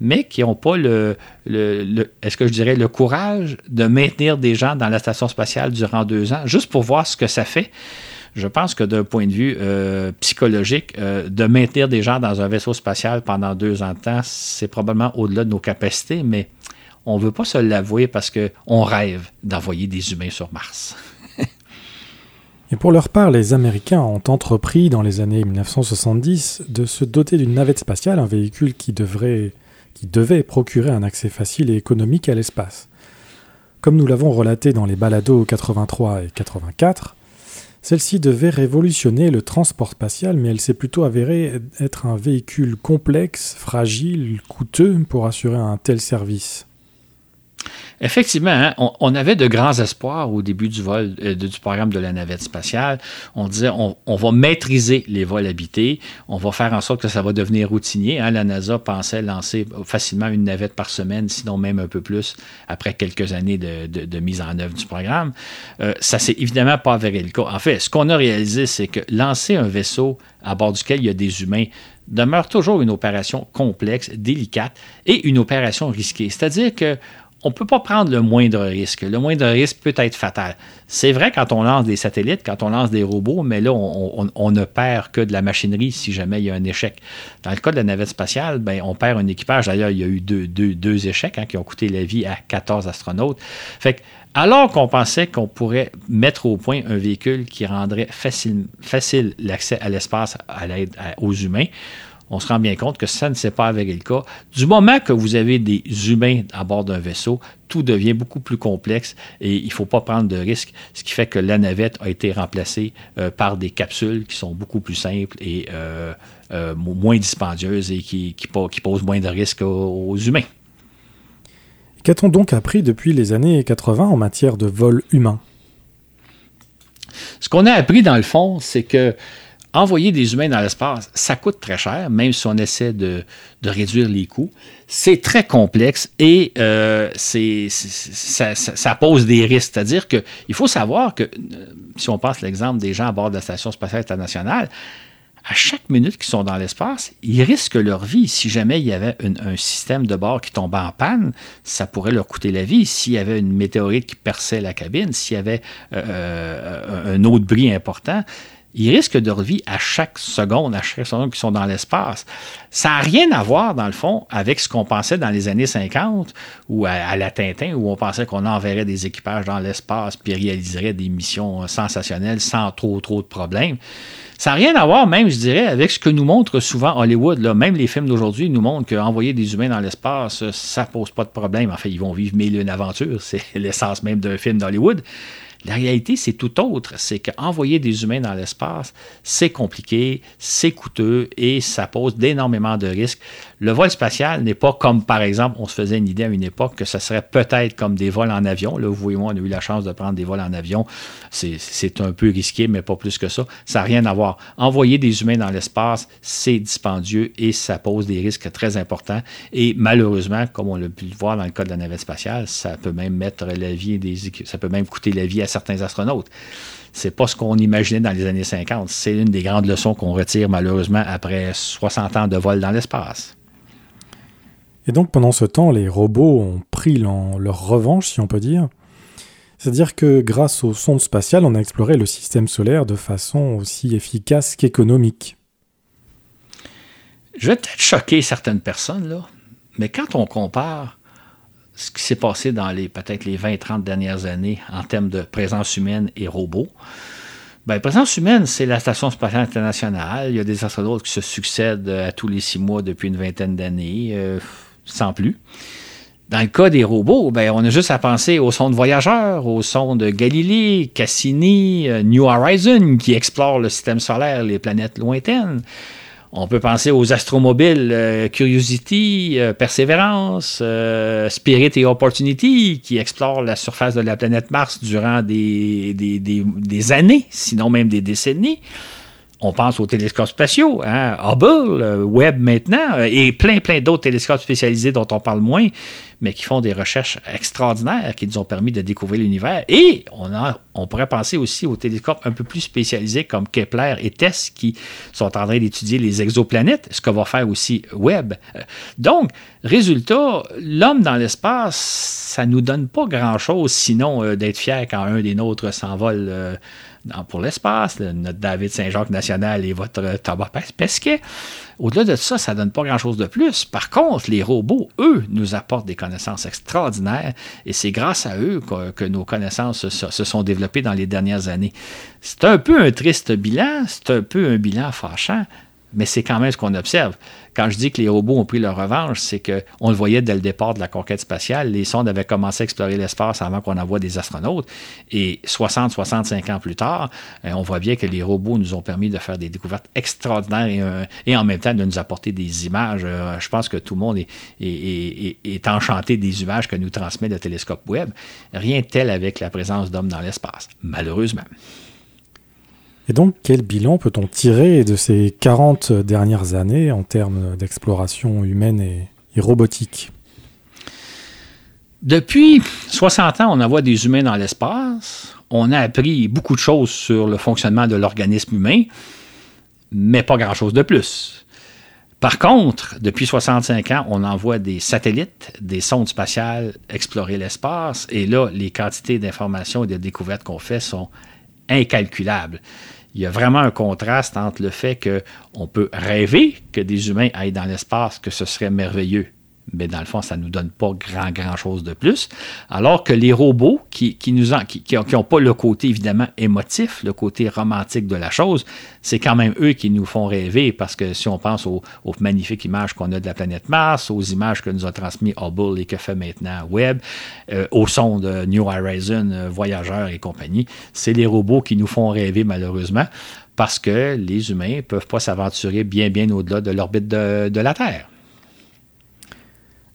mais qui n'ont pas le, le est-ce que je dirais, le courage de maintenir des gens dans la Station spatiale durant deux ans, juste pour voir ce que ça fait je pense que d'un point de vue euh, psychologique, euh, de maintenir des gens dans un vaisseau spatial pendant deux ans de temps, c'est probablement au-delà de nos capacités, mais on ne veut pas se l'avouer parce qu'on rêve d'envoyer des humains sur Mars.
Et pour leur part, les Américains ont entrepris dans les années 1970 de se doter d'une navette spatiale, un véhicule qui, devrait, qui devait procurer un accès facile et économique à l'espace. Comme nous l'avons relaté dans les balados 83 et 84, celle-ci devait révolutionner le transport spatial, mais elle s'est plutôt avérée être un véhicule complexe, fragile, coûteux pour assurer un tel service.
Effectivement, hein, on, avait de grands espoirs au début du vol euh, du programme de la navette spatiale. On disait on, va maîtriser les vols habités, on va faire en sorte que ça va devenir routinier. Hein. La NASA pensait lancer facilement une navette par semaine, sinon même un peu plus, après quelques années de, mise en œuvre du programme. Euh, ça s'est évidemment pas avéré le cas. En fait, ce qu'on a réalisé, c'est que lancer un vaisseau à bord duquel il y a des humains demeure toujours une opération complexe, délicate et une opération risquée. C'est-à-dire que on ne peut pas prendre le moindre risque. Le moindre risque peut être fatal. C'est vrai quand on lance des satellites, quand on lance des robots, mais là, on, ne perd que de la machinerie si jamais il y a un échec. Dans le cas de la navette spatiale, ben, on perd un équipage. D'ailleurs, il y a eu deux, échecs hein, qui ont coûté la vie à 14 astronautes. Alors qu'on pensait qu'on pourrait mettre au point un véhicule qui rendrait facile, l'accès à l'espace aux humains, on se rend bien compte que ça ne s'est pas avéré le cas. Du moment que vous avez des humains à bord d'un vaisseau, tout devient beaucoup plus complexe et il ne faut pas prendre de risques, ce qui fait que la navette a été remplacée euh, par des capsules qui sont beaucoup plus simples et euh, euh, moins dispendieuses et qui, posent moins de risques aux, humains.
Qu'a-t-on donc appris depuis les années 80 en matière de vol humain?
Ce qu'on a appris dans le fond, c'est que envoyer des humains dans l'espace, ça coûte très cher, même si on essaie de, réduire les coûts. C'est très complexe et euh, ça, pose des risques. C'est-à-dire qu'il faut savoir que, euh, si on passe l'exemple des gens à bord de la Station spatiale internationale, à chaque minute qu'ils sont dans l'espace, ils risquent leur vie. Si jamais il y avait un système de bord qui tombait en panne, ça pourrait leur coûter la vie. S'il y avait une météorite qui perçait la cabine, s'il y avait euh, un autre bris important, ils risquent de vie à chaque seconde, à chaque seconde qu'ils sont dans l'espace. Ça n'a rien à voir, dans le fond, avec ce qu'on pensait dans les années 50 ou à, la Tintin, où on pensait qu'on enverrait des équipages dans l'espace puis réaliserait des missions sensationnelles sans trop, trop de problèmes. Ça n'a rien à voir, même, je dirais, avec ce que nous montre souvent Hollywood. Là. Même les films d'aujourd'hui nous montrent qu'envoyer des humains dans l'espace, ça pose pas de problème. En fait, ils vont vivre mille une aventures. C'est l'essence même d'un film d'Hollywood. La réalité, c'est tout autre. C'est qu'envoyer des humains dans l'espace, c'est compliqué, c'est coûteux et ça pose d'énormément de risques. Le vol spatial n'est pas comme, par exemple, on se faisait une idée à une époque que ça serait peut-être comme des vols en avion. Là, vous voyez, moi, on a eu la chance de prendre des vols en avion. C'est un peu risqué, mais pas plus que ça. Ça n'a rien à voir. Envoyer des humains dans l'espace, c'est dispendieux et ça pose des risques très importants. Et malheureusement, comme on l'a pu le voir dans le cas de la navette spatiale, ça peut même mettre la vie des ça peut même coûter la vie à certains astronautes. C'est pas ce qu'on imaginait dans les années 50. C'est une des grandes leçons qu'on retire malheureusement après 60 ans de vol dans l'espace.
Et donc pendant ce temps, les robots ont pris leur revanche, si on peut dire. C'est-à-dire que grâce aux sondes spatiales, on a exploré le système solaire de façon aussi efficace qu'économique.
Je vais peut-être choquer certaines personnes, là, mais quand on compare ce qui s'est passé dans les peut-être les 20-30 dernières années en termes de présence humaine et robots. Ben, présence humaine, c'est la Station spatiale internationale. Il y a des astronautes qui se succèdent à tous les six mois depuis une vingtaine d'années, euh, sans plus. Dans le cas des robots, ben, on a juste à penser aux sondes voyageurs, aux sondes Galilée, Cassini, euh, New Horizon, qui explorent le système solaire, les planètes lointaines. On peut penser aux astromobiles euh, Curiosity, euh, Perseverance, Spirit et Opportunity qui explorent la surface de la planète Mars durant des années, sinon même des décennies. On pense aux télescopes spatiaux, hein, Hubble, euh, Webb maintenant, euh, et plein, plein d'autres télescopes spécialisés dont on parle moins, mais qui font des recherches extraordinaires qui nous ont permis de découvrir l'univers. Et on, pourrait penser aussi aux télescopes un peu plus spécialisés comme Kepler et TESS qui sont en train d'étudier les exoplanètes, ce que va faire aussi Webb. Euh, donc, résultat, l'homme dans l'espace, ça ne nous donne pas grand-chose sinon d'être fier quand un des nôtres s'envole pour l'espace, notre David Saint-Jacques national et votre Thomas Pesquet. Au-delà de ça, ça ne donne pas grand-chose de plus. Par contre, les robots, eux, nous apportent des connaissances extraordinaires et c'est grâce à eux que, nos connaissances se, sont développées dans les dernières années. C'est un peu un triste bilan, c'est un peu un bilan fâchant, mais c'est quand même ce qu'on observe. Quand je dis que les robots ont pris leur revanche, c'est qu'on le voyait dès le départ de la conquête spatiale. Les sondes avaient commencé à explorer l'espace avant qu'on envoie des astronautes. Et 60-65 ans plus tard, euh, on voit bien que les robots nous ont permis de faire des découvertes extraordinaires et, euh, en même temps de nous apporter des images. Euh, je pense que tout le monde est, est, enchanté des images que nous transmet le télescope Webb. Rien de tel avec la présence d'hommes dans l'espace, malheureusement.
Et donc, quel bilan peut-on tirer de ces 40 dernières années en termes d'exploration humaine et, robotique?
Depuis 60 ans, on envoie des humains dans l'espace. On a appris beaucoup de choses sur le fonctionnement de l'organisme humain, mais pas grand-chose de plus. Par contre, depuis 65 ans, on envoie des satellites, des sondes spatiales explorer l'espace, et là, les quantités d'informations et de découvertes qu'on fait sont incalculables il y a vraiment un contraste entre le fait qu'on peut rêver que des humains aillent dans l'espace, que ce serait merveilleux, mais dans le fond, ça ne nous donne pas grand, grand chose de plus. Alors que les robots, qui n'ont qui, qui, pas le côté évidemment émotif, le côté romantique de la chose, c'est quand même eux qui nous font rêver parce que si on pense aux, magnifiques images qu'on a de la planète Mars, aux images que nous a transmis Hubble et que fait maintenant Webb, euh, au son de New Horizon, euh, Voyageurs et compagnie, c'est les robots qui nous font rêver malheureusement parce que les humains ne peuvent pas s'aventurer bien, bien au-delà de l'orbite de la Terre.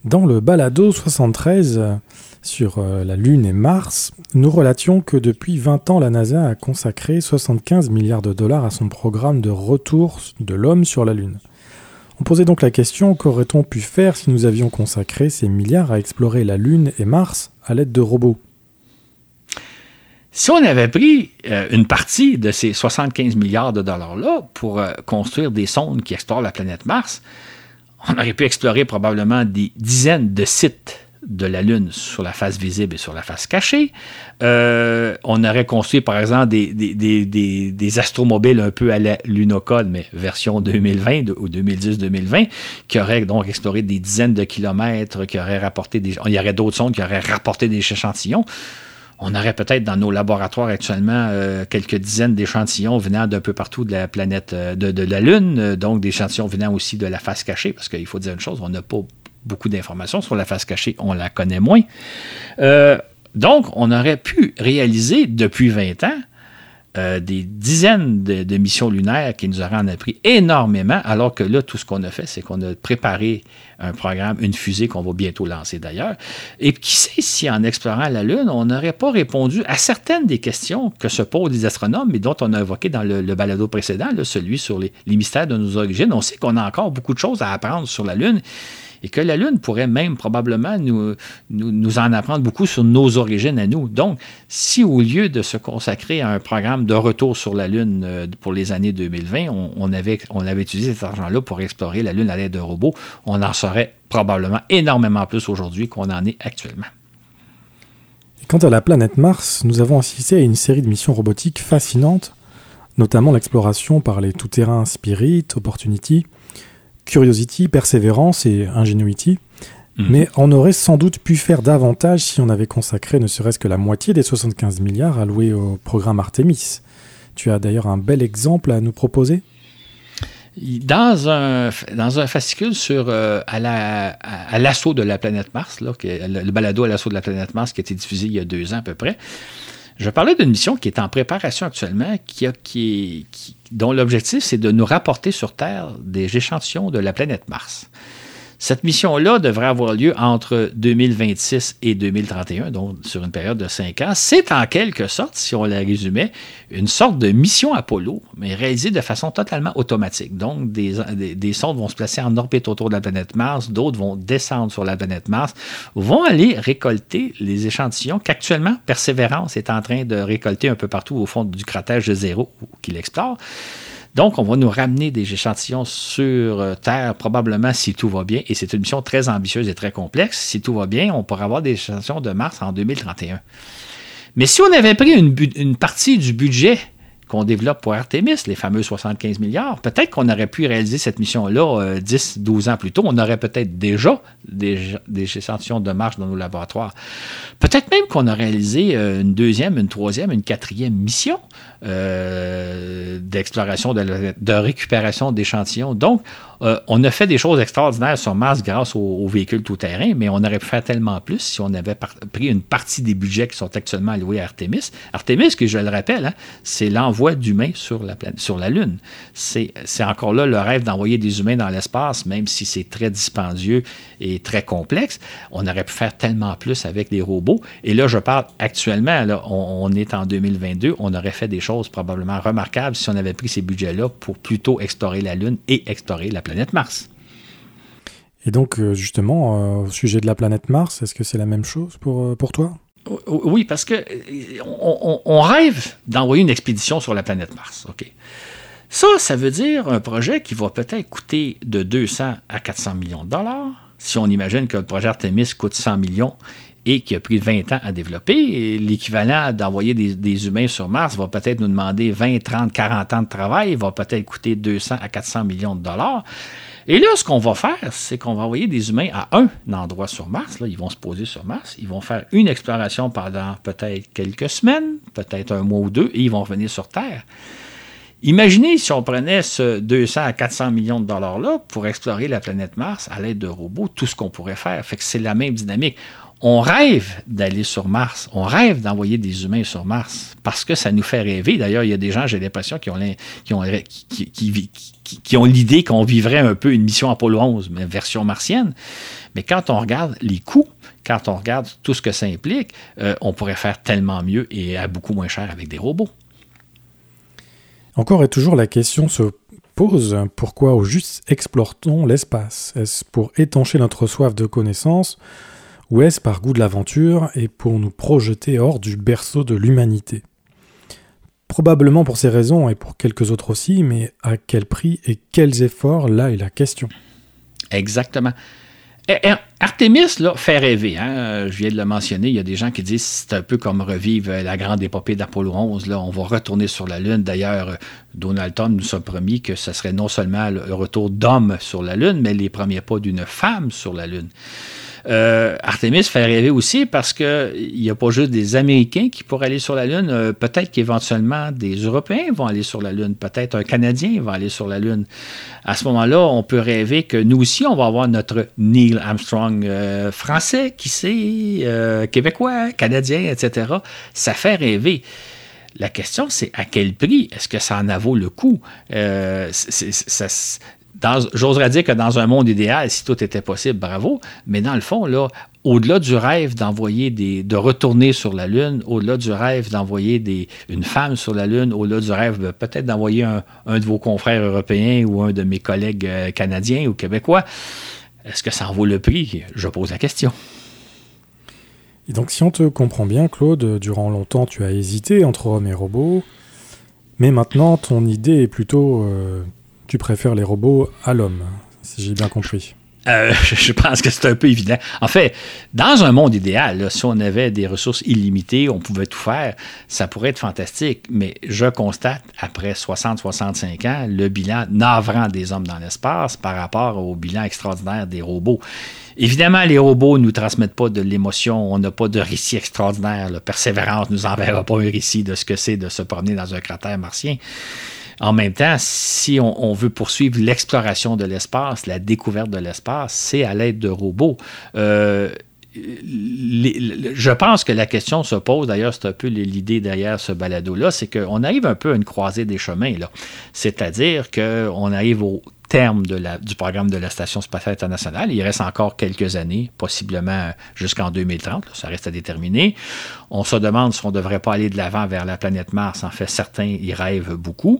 Dans le balado 73 euh, sur euh, la Lune et Mars, nous relations que depuis 20 ans, la NASA a consacré 75 milliards de dollars à son programme de retour de l'homme sur la Lune. On posait donc la question qu'aurait-on pu faire si nous avions consacré ces milliards à explorer la Lune et Mars à l'aide de robots?
Si on avait pris euh, une partie de ces 75 milliards de dollars-là pour construire des sondes qui explorent la planète Mars, on aurait pu explorer probablement des dizaines de sites de la Lune sur la face visible et sur la face cachée. Euh, on aurait construit, par exemple, des, des, astromobiles un peu à la Lunocode, mais version 2020 ou 2010-2020, qui auraient donc exploré des dizaines de kilomètres, qui auraient rapporté des... Il y aurait d'autres sondes qui auraient rapporté des échantillons on aurait peut-être dans nos laboratoires actuellement euh, quelques dizaines d'échantillons venant d'un peu partout de la planète, euh, de, la Lune, euh, donc des échantillons venant aussi de la face cachée, parce qu'il faut dire une chose, on n'a pas beaucoup d'informations sur la face cachée, on la connaît moins. donc, on aurait pu réaliser depuis 20 ans euh, des dizaines de, missions lunaires qui nous auraient en appris énormément, alors que là, tout ce qu'on a fait, c'est qu'on a préparé un programme, une fusée qu'on va bientôt lancer d'ailleurs. Et qui sait si en explorant la Lune, on n'aurait pas répondu à certaines des questions que se posent les astronomes et dont on a évoqué dans le, balado précédent, celui sur les mystères de nos origines. On sait qu'on a encore beaucoup de choses à apprendre sur la Lune et que la Lune pourrait même probablement nous, nous, en apprendre beaucoup sur nos origines à nous. Donc, si au lieu de se consacrer à un programme de retour sur la Lune euh, pour les années 2020, on, avait, on avait utilisé cet argent-là pour explorer la Lune à l'aide de robots, on en saurait probablement énormément plus aujourd'hui qu'on en est actuellement.
quant à la planète Mars, nous avons assisté à une série de missions robotiques fascinantes, notamment l'exploration par les tout-terrains Spirit, Opportunity, Curiosity, Perseverance et Ingenuity. Mhm. Mais on aurait sans doute pu faire davantage si on avait consacré ne serait-ce que la moitié des 75 milliards alloués au programme Artemis. Tu as d'ailleurs un bel exemple à nous proposer?
Dans un, dans un fascicule sur euh, à l'assaut de la planète Mars, là, le, balado à l'assaut de la planète Mars qui a été diffusé il y a deux ans à peu près, je parlais d'une mission qui est en préparation actuellement, qui a, qui dont l'objectif c'est de nous rapporter sur Terre des échantillons de la planète Mars. Cette mission-là devrait avoir lieu entre 2026 et 2031, donc sur une période de cinq ans. C'est en quelque sorte, si on la résumait, une sorte de mission Apollo, mais réalisée de façon totalement automatique. Donc, des, des, sondes vont se placer en orbite autour de la planète Mars, d'autres vont descendre sur la planète Mars, vont aller récolter les échantillons qu'actuellement Persévérance est en train de récolter un peu partout au fond du cratère de zéro qu'il explore. Donc, on va nous ramener des échantillons sur euh, Terre, probablement si tout va bien. Et c'est une mission très ambitieuse et très complexe. Si tout va bien, on pourra avoir des échantillons de Mars en 2031. Mais si on avait pris une, une partie du budget qu'on développe pour Artemis, les fameux 75 milliards, peut-être qu'on aurait pu réaliser cette mission-là 10, euh, 12 ans plus tôt. On aurait peut-être déjà des, échantillons de marche dans nos laboratoires. Peut-être même qu'on a réalisé euh, une deuxième, une troisième, une quatrième mission euh, d'exploration, de, récupération d'échantillons. Donc, on a fait des choses extraordinaires sur Mars grâce aux, véhicules tout-terrain, mais on aurait pu faire tellement plus si on avait pris une partie des budgets qui sont actuellement alloués à Artemis. Artemis, que je le rappelle, hein, c'est l'envoi d'humains sur la, Lune. C'est encore là le rêve d'envoyer des humains dans l'espace, même si c'est très dispendieux et très complexe. On aurait pu faire tellement plus avec les robots. Et là, je parle actuellement, on est en 2022, on aurait fait des choses probablement remarquable si on avait pris ces budgets-là pour plutôt explorer la Lune et explorer la planète Mars.
Et donc, euh, justement, euh, au sujet de la planète Mars, est-ce que c'est la même chose pour, euh, pour toi?
Oui, parce que on, rêve d'envoyer une expédition sur la planète Mars. OK. Ça, ça veut dire un projet qui va peut-être coûter de 200 à 400 millions de dollars. Si on imagine que le projet Artemis coûte 100 millions et qui a pris 20 ans à développer. L'équivalent d'envoyer des, humains sur Mars va peut-être nous demander 20, 30, 40 ans de travail, va peut-être coûter 200 à 400 millions de dollars. Et là, ce qu'on va faire, c'est qu'on va envoyer des humains à un endroit sur Mars. Là, ils vont se poser sur Mars. Ils vont faire une exploration pendant peut-être quelques semaines, peut-être un mois ou deux, et ils vont revenir sur Terre. Imaginez si on prenait ce 200 à 400 millions de dollars-là pour explorer la planète Mars à l'aide de robots, tout ce qu'on pourrait faire. Fait que c'est la même dynamique on rêve d'aller sur Mars, on rêve d'envoyer des humains sur Mars parce que ça nous fait rêver. D'ailleurs, il y a des gens, j'ai l'impression, qui ont, l'idée qu'on vivrait un peu une mission Apollo 11, mais version martienne. Mais quand on regarde les coûts, quand on regarde tout ce que ça implique, euh, on pourrait faire tellement mieux et à beaucoup moins cher avec des robots.
Encore et toujours, la question se pose pourquoi au juste explore-t-on l'espace? Est-ce pour étancher notre soif de connaissance ou est-ce par goût de l'aventure et pour nous projeter hors du berceau de l'humanité? Probablement pour ces raisons et pour quelques autres aussi, mais à quel prix et quels efforts, là est la question.
Exactement. Artemis, là, fait rêver. Hein? Je viens de le mentionner. Il y a des gens qui disent c'est un peu comme revivre la grande épopée d'Apollo 11. Là. On va retourner sur la Lune. D'ailleurs, Donald Trump nous a promis que ce serait non seulement le retour d'hommes sur la Lune, mais les premiers pas d'une femme sur la Lune. Euh, Artemis fait rêver aussi parce qu'il n'y a pas juste des Américains qui pourraient aller sur la Lune. Euh, peut-être qu'éventuellement des Européens vont aller sur la Lune. Peut-être un Canadien va aller sur la Lune. À ce moment-là, on peut rêver que nous aussi, on va avoir notre Neil Armstrong euh, français, qui sait, québécois, canadien, etc. Ça fait rêver. La question, c'est à quel prix? Est-ce que ça en vaut le coup? J'oserais dire que dans un monde idéal, si tout était possible, bravo. Mais dans le fond, là, au-delà du rêve d'envoyer des, de retourner sur la Lune, au-delà du rêve d'envoyer des, une femme sur la Lune, au-delà du rêve peut-être d'envoyer un, de vos confrères européens ou un de mes collègues euh, canadiens ou québécois, est-ce que ça en vaut le prix? Je pose la question.
Et donc, si on te comprend bien, Claude, durant longtemps, tu as hésité entre hommes et robots, mais maintenant, ton idée est plutôt euh, tu préfères les robots à l'homme, si j'ai bien compris.
Euh, je pense que c'est un peu évident. En fait, dans un monde idéal, si on avait des ressources illimitées, on pouvait tout faire, ça pourrait être fantastique. Mais je constate, après 60-65 ans, le bilan navrant des hommes dans l'espace par rapport au bilan extraordinaire des robots. Évidemment, les robots ne nous transmettent pas de l'émotion, on n'a pas de récit extraordinaire. La Persévérance ne nous enverra pas un récit de ce que c'est de se promener dans un cratère martien. En même temps, si on, veut poursuivre l'exploration de l'espace, la découverte de l'espace, c'est à l'aide de robots. Euh, je pense que la question se pose, d'ailleurs, c'est un peu l'idée derrière ce balado-là, c'est qu'on arrive un peu à une croisée des chemins. C'est-à-dire qu'on arrive au terme du programme de la Station spatiale internationale. Il reste encore quelques années, possiblement jusqu'en 2030, ça reste à déterminer. On se demande si on ne devrait pas aller de l'avant vers la planète Mars. En fait, certains y rêvent beaucoup,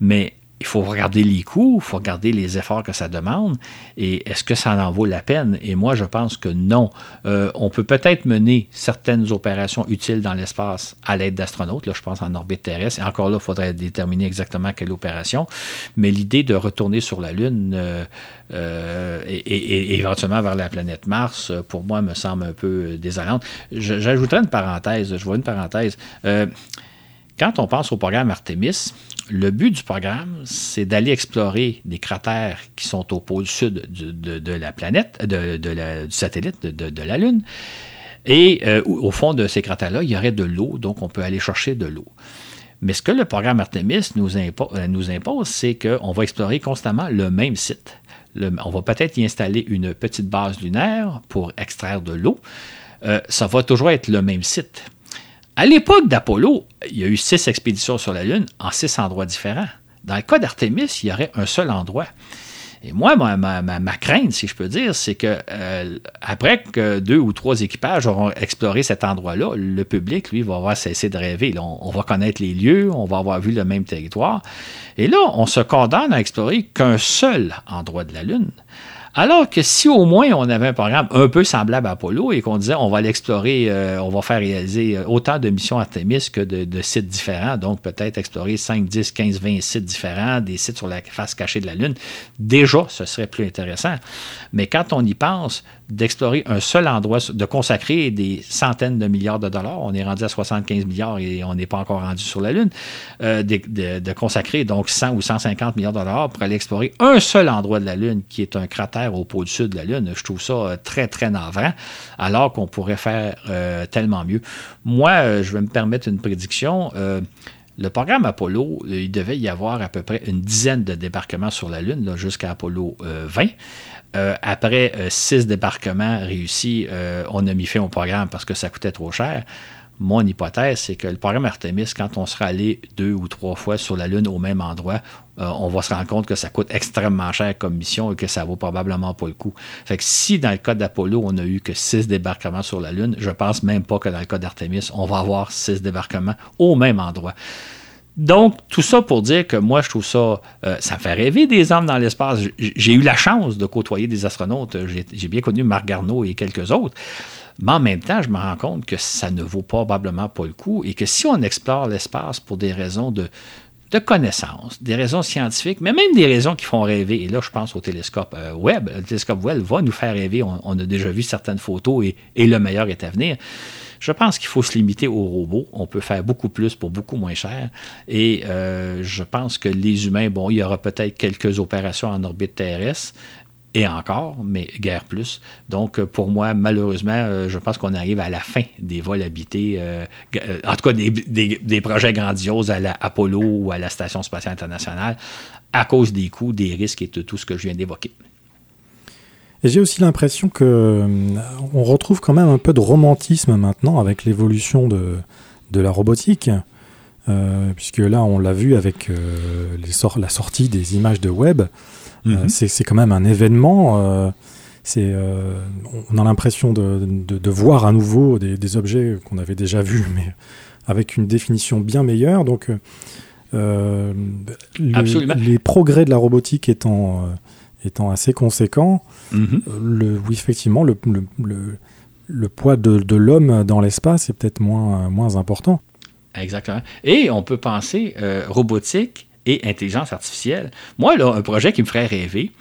mais il faut regarder les coûts, il faut regarder les efforts que ça demande et est-ce que ça en vaut la peine? Et moi, je pense que non. Euh, on peut peut-être mener certaines opérations utiles dans l'espace à l'aide d'astronautes, là, je pense en orbite terrestre, et encore là, il faudrait déterminer exactement quelle opération, mais l'idée de retourner sur la Lune euh, euh, et, éventuellement vers la planète Mars, pour moi, me semble un peu désolante. J'ajouterai une parenthèse, je vois une parenthèse. Quand on pense au programme Artemis, le but du programme, c'est d'aller explorer des cratères qui sont au pôle sud de, la planète, de, du satellite de, la Lune. Et euh, au fond de ces cratères-là, il y aurait de l'eau, donc on peut aller chercher de l'eau. Mais ce que le programme Artemis nous, euh, impose, c'est qu'on va explorer constamment le même site. on va peut-être y installer une petite base lunaire pour extraire de l'eau. Euh, ça va toujours être le même site. À l'époque d'Apollo, il y a eu six expéditions sur la Lune en six endroits différents. Dans le cas d'Artemis, il y aurait un seul endroit. Et moi, ma, crainte, si je peux dire, c'est que euh, après que deux ou trois équipages auront exploré cet endroit-là, le public, lui, va avoir cessé de rêver. on, va connaître les lieux, on va avoir vu le même territoire. Et là, on se condamne à explorer qu'un seul endroit de la Lune. Alors que si au moins on avait un programme un peu semblable à Apollo et qu'on disait on va l'explorer, euh, on va faire réaliser euh, autant de missions Artemis que de, sites différents, donc peut-être explorer 5, 10, 15, 20 sites différents, des sites sur la face cachée de la Lune, déjà ce serait plus intéressant. Mais quand on y pense, d'explorer un seul endroit, de consacrer des centaines de milliards de dollars, on est rendu à 75 milliards et on n'est pas encore rendu sur la Lune, euh, de, consacrer donc 100 ou 150 milliards de dollars pour aller explorer un seul endroit de la Lune qui est un cratère au pôle sud de la Lune, je trouve ça euh, très, très navrant, alors qu'on pourrait faire euh, tellement mieux. Moi, je vais me permettre une prédiction. Le programme Apollo, il devait y avoir à peu près une dizaine de débarquements sur la Lune jusqu'à Apollo 20. Euh, après euh, six débarquements réussis, euh, on a mis fin au programme parce que ça coûtait trop cher. Mon hypothèse, c'est que le programme Artemis, quand on sera allé deux ou trois fois sur la Lune au même endroit, on va se rendre compte que ça coûte extrêmement cher comme mission et que ça vaut probablement pas le coup. Fait si dans le cas d'Apollo, on a eu que six débarquements sur la Lune, je pense même pas que dans le cas d'Artemis, on va avoir six débarquements au même endroit. Donc, tout ça pour dire que moi, je trouve ça, euh, ça me fait rêver des hommes dans l'espace. J'ai eu la chance de côtoyer des astronautes. J'ai bien connu Marc Garneau et quelques autres. Mais en même temps, je me rends compte que ça ne vaut probablement pas le coup et que si on explore l'espace pour des raisons de, de connaissances, des raisons scientifiques, mais même des raisons qui font rêver. Et là, je pense au télescope euh, Webb. Le télescope Webb va nous faire rêver. On, a déjà vu certaines photos et, le meilleur est à venir. Je pense qu'il faut se limiter aux robots. On peut faire beaucoup plus pour beaucoup moins cher. Et euh, je pense que les humains, bon, il y aura peut-être quelques opérations en orbite terrestre, et encore, mais guère plus. Donc, pour moi, malheureusement, euh, je pense qu'on arrive à la fin des vols habités, euh, en tout cas des, projets grandioses à la Apollo ou à la Station spatiale internationale, à cause des coûts, des risques et de tout ce que je viens d'évoquer.
J'ai aussi l'impression que euh, on retrouve quand même un peu de romantisme maintenant avec l'évolution de, de la robotique. Euh, puisque là, on l'a vu avec euh, la sortie des images de web. Mhm. c'est quand même un événement. c'est, on a l'impression de, de, voir à nouveau des, des objets qu'on avait déjà vus, mais avec une définition bien meilleure. Donc, les progrès de la robotique étant étant assez conséquent, mhm. le, oui, effectivement, le, le, le poids de, de l'homme dans l'espace est peut-être moins, moins important.
Exactement. Et on peut penser euh, robotique et intelligence artificielle. Moi, là, un projet qui me ferait rêver,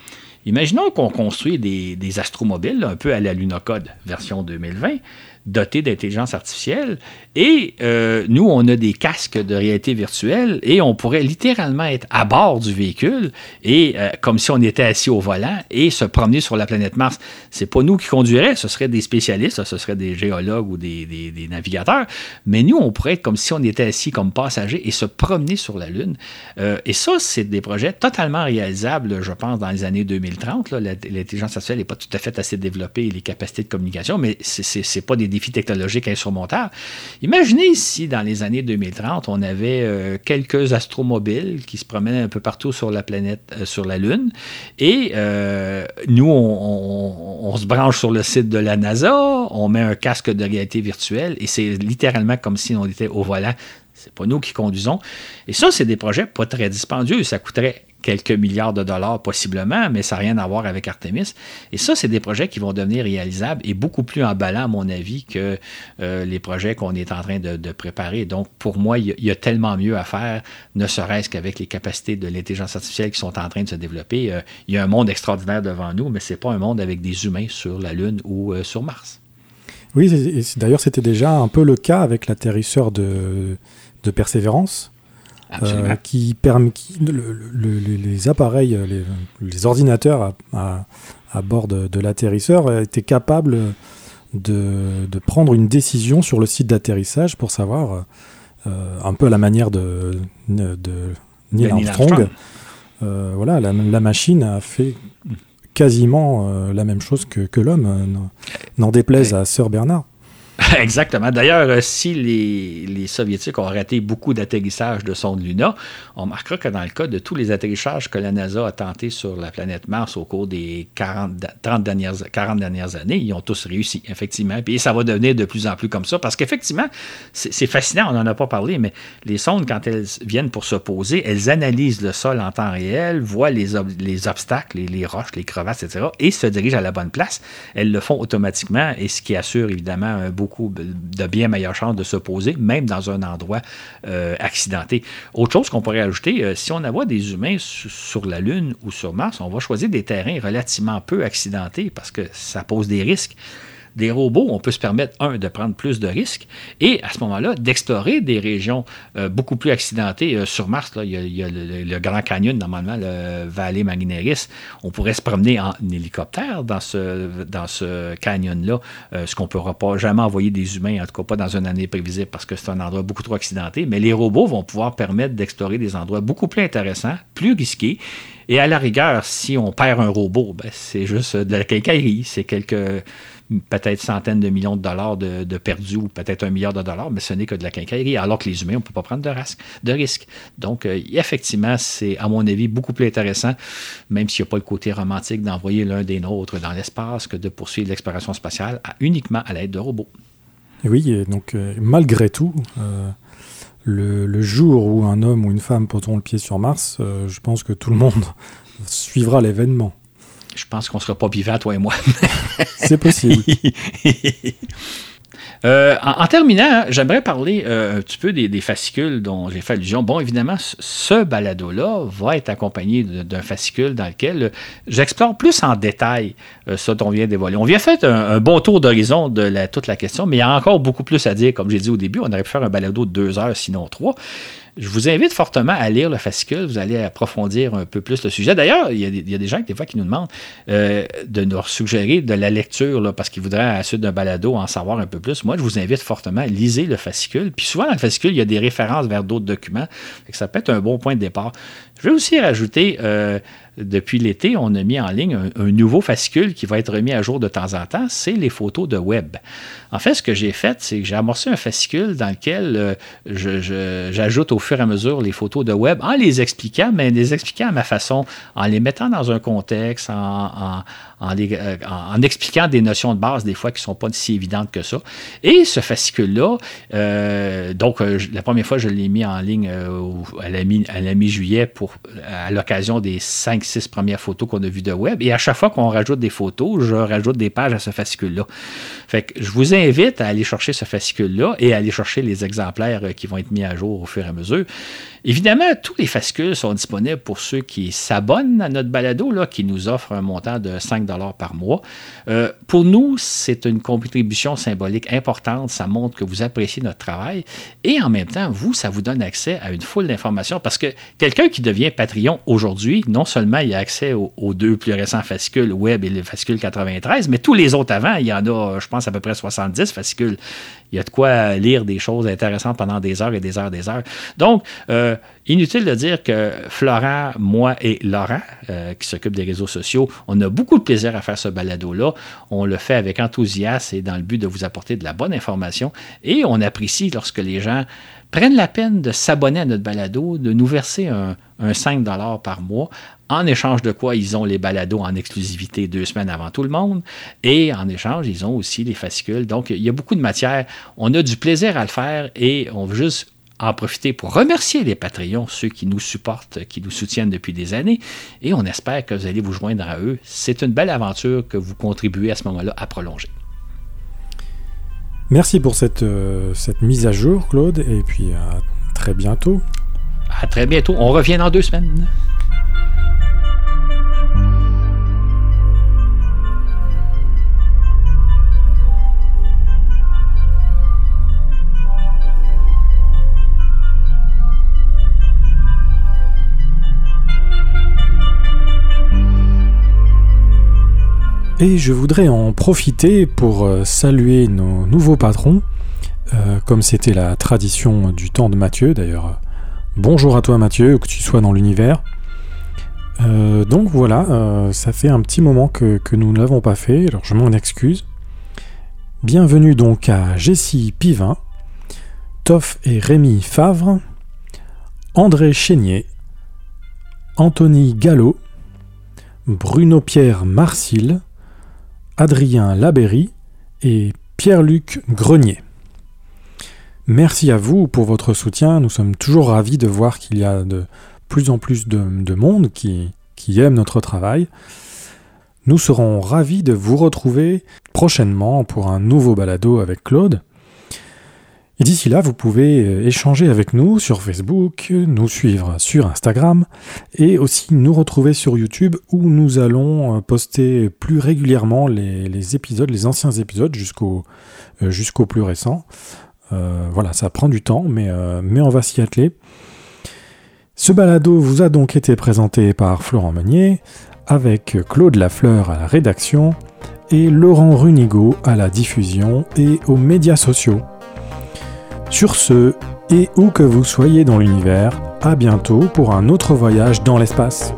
Imaginons qu'on construit des, astromobiles, un peu à la Lunocode version 2020, dotés d'intelligence artificielle. Et euh, nous, on a des casques de réalité virtuelle et on pourrait littéralement être à bord du véhicule et euh, comme si on était assis au volant et se promener sur la planète Mars. C'est pas nous qui conduiraient, ce seraient des spécialistes, ce seraient des géologues ou des, des, navigateurs. Mais nous, on pourrait être comme si on était assis comme passagers et se promener sur la Lune. Euh, et ça, c'est des projets totalement réalisables, je pense, dans les années 2030. L'intelligence artificielle n'est pas tout à fait assez développée, les capacités de communication, mais c'est pas des défis technologiques insurmontables. Imaginez si dans les années 2030, on avait euh, quelques astromobiles qui se promenaient un peu partout sur la planète, euh, sur la Lune, et euh, nous, on, on, se branche sur le site de la NASA, on met un casque de réalité virtuelle, et c'est littéralement comme si on était au volant. C'est pas nous qui conduisons. Et ça, c'est des projets pas très dispendieux. Ça coûterait quelques milliards de dollars possiblement, mais ça n'a rien à voir avec Artemis. Et ça, c'est des projets qui vont devenir réalisables et beaucoup plus emballants, à mon avis, que euh, les projets qu'on est en train de, préparer. Donc, pour moi, il y, a tellement mieux à faire, ne serait-ce qu'avec les capacités de l'intelligence artificielle qui sont en train de se développer. Euh, il y a un monde extraordinaire devant nous, mais ce n'est pas un monde avec des humains sur la Lune ou euh, sur Mars.
Oui, d'ailleurs, c'était déjà un peu le cas avec l'atterrisseur de, de Persévérance euh, qui permet les appareils, les, ordinateurs à, à, bord de, l'atterrisseur étaient capables de, de, prendre une décision sur le site d'atterrissage pour savoir, euh, un peu à la manière de, de Neil Armstrong, euh, voilà, la, machine a fait quasiment la même chose que, que l'homme, n'en déplaise à Sir Bernard.
Exactement. D'ailleurs, euh, si les, Soviétiques ont raté beaucoup d'atterrissages de sondes Luna, on remarquera que dans le cas de tous les atterrissages que la NASA a tenté sur la planète Mars au cours des 40, 30 dernières, 40 dernières années, ils ont tous réussi, effectivement. Puis ça va devenir de plus en plus comme ça, parce qu'effectivement, c'est fascinant, on n'en a pas parlé, mais les sondes, quand elles viennent pour se poser, elles analysent le sol en temps réel, voient les, les obstacles, les, les, roches, les crevasses, etc., et se dirigent à la bonne place. Elles le font automatiquement, et ce qui assure évidemment un beau de bien meilleures chances de se poser, même dans un endroit euh, accidenté. Autre chose qu'on pourrait ajouter, euh, si on envoie des humains sur la Lune ou sur Mars, on va choisir des terrains relativement peu accidentés parce que ça pose des risques des robots, on peut se permettre, un, de prendre plus de risques et à ce moment-là, d'explorer des régions euh, beaucoup plus accidentées. Euh, sur Mars, il y a, le, Grand Canyon, normalement, le Vallée Magneris. On pourrait se promener en hélicoptère dans ce, canyon-là, euh, ce qu'on ne pourra jamais envoyer des humains, en tout cas pas dans une année prévisible parce que c'est un endroit beaucoup trop accidenté. Mais les robots vont pouvoir permettre d'explorer des endroits beaucoup plus intéressants, plus risqués. Et à la rigueur, si on perd un robot, ben, c'est juste de la quincaillerie, c'est quelques peut-être centaines de millions de dollars de, perdus ou peut-être un milliard de dollars, mais ce n'est que de la quincaillerie, alors que les humains, on ne peut pas prendre de, risque. De risque. Donc, euh, effectivement, c'est, à mon avis, beaucoup plus intéressant, même s'il n'y a pas le côté romantique d'envoyer l'un des nôtres dans l'espace, que de poursuivre l'exploration spatiale uniquement à l'aide de robots.
oui, donc, euh, malgré tout, euh, le, jour où un homme ou une femme poseront le pied sur Mars, je pense que tout le monde suivra l'événement
je pense qu'on ne sera pas vivants, toi et moi.
C'est possible.
Euh, en, terminant, j'aimerais parler euh, un petit peu des, fascicules dont j'ai fait allusion. Bon, évidemment, ce balado-là va être accompagné d'un fascicule dans lequel j'explore plus en détail euh, ce dont on vient d'évoluer. On vient faire un, bon tour d'horizon de toute la question, mais il y a encore beaucoup plus à dire. Comme j'ai dit au début, on aurait pu faire un balado de deux heures, sinon trois. Je vous invite fortement à lire le fascicule. Vous allez approfondir un peu plus le sujet. D'ailleurs, il, y, a des gens des fois qui nous demandent euh, de nous suggérer de la lecture parce qu'ils voudraient, à la suite d'un balado, en savoir un peu plus. Moi, je vous invite fortement à liser le fascicule. Puis souvent, dans le fascicule, il y a des références vers d'autres documents. ça peut être un bon point de départ. Je vais aussi rajouter, euh, depuis l'été, on a mis en ligne un, nouveau fascicule qui va être remis à jour de temps en temps, c'est les photos de web. En fait, ce que j'ai fait, c'est que j'ai amorcé un fascicule dans lequel euh, j'ajoute au fur et à mesure les photos de web en les expliquant, mais les expliquant à ma façon, en les mettant dans un contexte, en, en, euh, expliquant des notions de base, des fois, qui ne sont pas si évidentes que ça. Et ce fascicule-là, donc la première fois, je l'ai mis en ligne à la mi-juillet à l'occasion des 5-6 premières photos qu'on a vues de web. Et à chaque fois qu'on rajoute des photos, je rajoute des pages à ce fascicule-là. Fait que je vous invite à aller chercher ce fascicule-là et à aller chercher les exemplaires qui vont être mis à jour au fur et à mesure. Évidemment, tous les fascicules sont disponibles pour ceux qui s'abonnent à notre balado, là, qui nous offre un montant de 5 par mois. Euh, pour nous, c'est une contribution symbolique importante. Ça montre que vous appréciez notre travail. Et en même temps, vous, ça vous donne accès à une foule d'informations parce que quelqu'un qui devient Patreon aujourd'hui, non seulement il a accès aux, deux plus récents fascicules web et le fascicule 93, mais tous les autres avant, il y en a, je pense, à peu près 70 fascicules il y a de quoi lire des choses intéressantes pendant des heures et des heures et des heures. Donc, euh, inutile de dire que Florent, moi et Laurent, euh, qui s'occupent des réseaux sociaux, on a beaucoup de plaisir à faire ce balado-là. On le fait avec enthousiasme et dans le but de vous apporter de la bonne information. Et on apprécie lorsque les gens prennent la peine de s'abonner à notre balado, de nous verser un, 5 par mois, en échange de quoi ils ont les balados en exclusivité deux semaines avant tout le monde, et en échange, ils ont aussi les fascicules. Donc, il y a beaucoup de matière. On a du plaisir à le faire et on veut juste en profiter pour remercier les Patreons, ceux qui nous supportent, qui nous soutiennent depuis des années, et on espère que vous allez vous joindre à eux. C'est une belle aventure que vous contribuez à ce moment-là à prolonger.
Merci pour cette, euh, cette mise à jour, Claude, et puis à très bientôt.
À très bientôt. On revient dans deux semaines.
Et je voudrais en profiter pour euh, saluer nos nouveaux patrons, euh, comme c'était la tradition du temps de Mathieu. D'ailleurs, bonjour à toi Mathieu, que tu sois dans l'univers. Euh, donc voilà, ça fait un petit moment que, nous ne l'avons pas fait, alors je m'en excuse. Bienvenue donc à Jessie Pivin, Toff et Rémi Favre, André Chénier, Anthony Gallo, Bruno Pierre Marcil, Adrien Labéry et Pierre-Luc Grenier. Merci à vous pour votre soutien. Nous sommes toujours ravis de voir qu'il y a de plus en plus de, monde qui, qui aime notre travail. Nous serons ravis de vous retrouver prochainement pour un nouveau balado avec Claude. Et d'ici là, vous pouvez euh, échanger avec nous sur Facebook, nous suivre sur Instagram et aussi nous retrouver sur YouTube où nous allons euh, poster plus régulièrement les, épisodes, les anciens épisodes jusqu'au euh, plus récent. voilà, ça prend du temps, mais, mais on va s'y atteler. Ce balado vous a donc été présenté par Florent Meunier, avec Claude Lafleur à la rédaction et Laurent Runigo à la diffusion et aux médias sociaux. Sur ce, et où que vous soyez dans l'univers, à bientôt pour un autre voyage dans l'espace.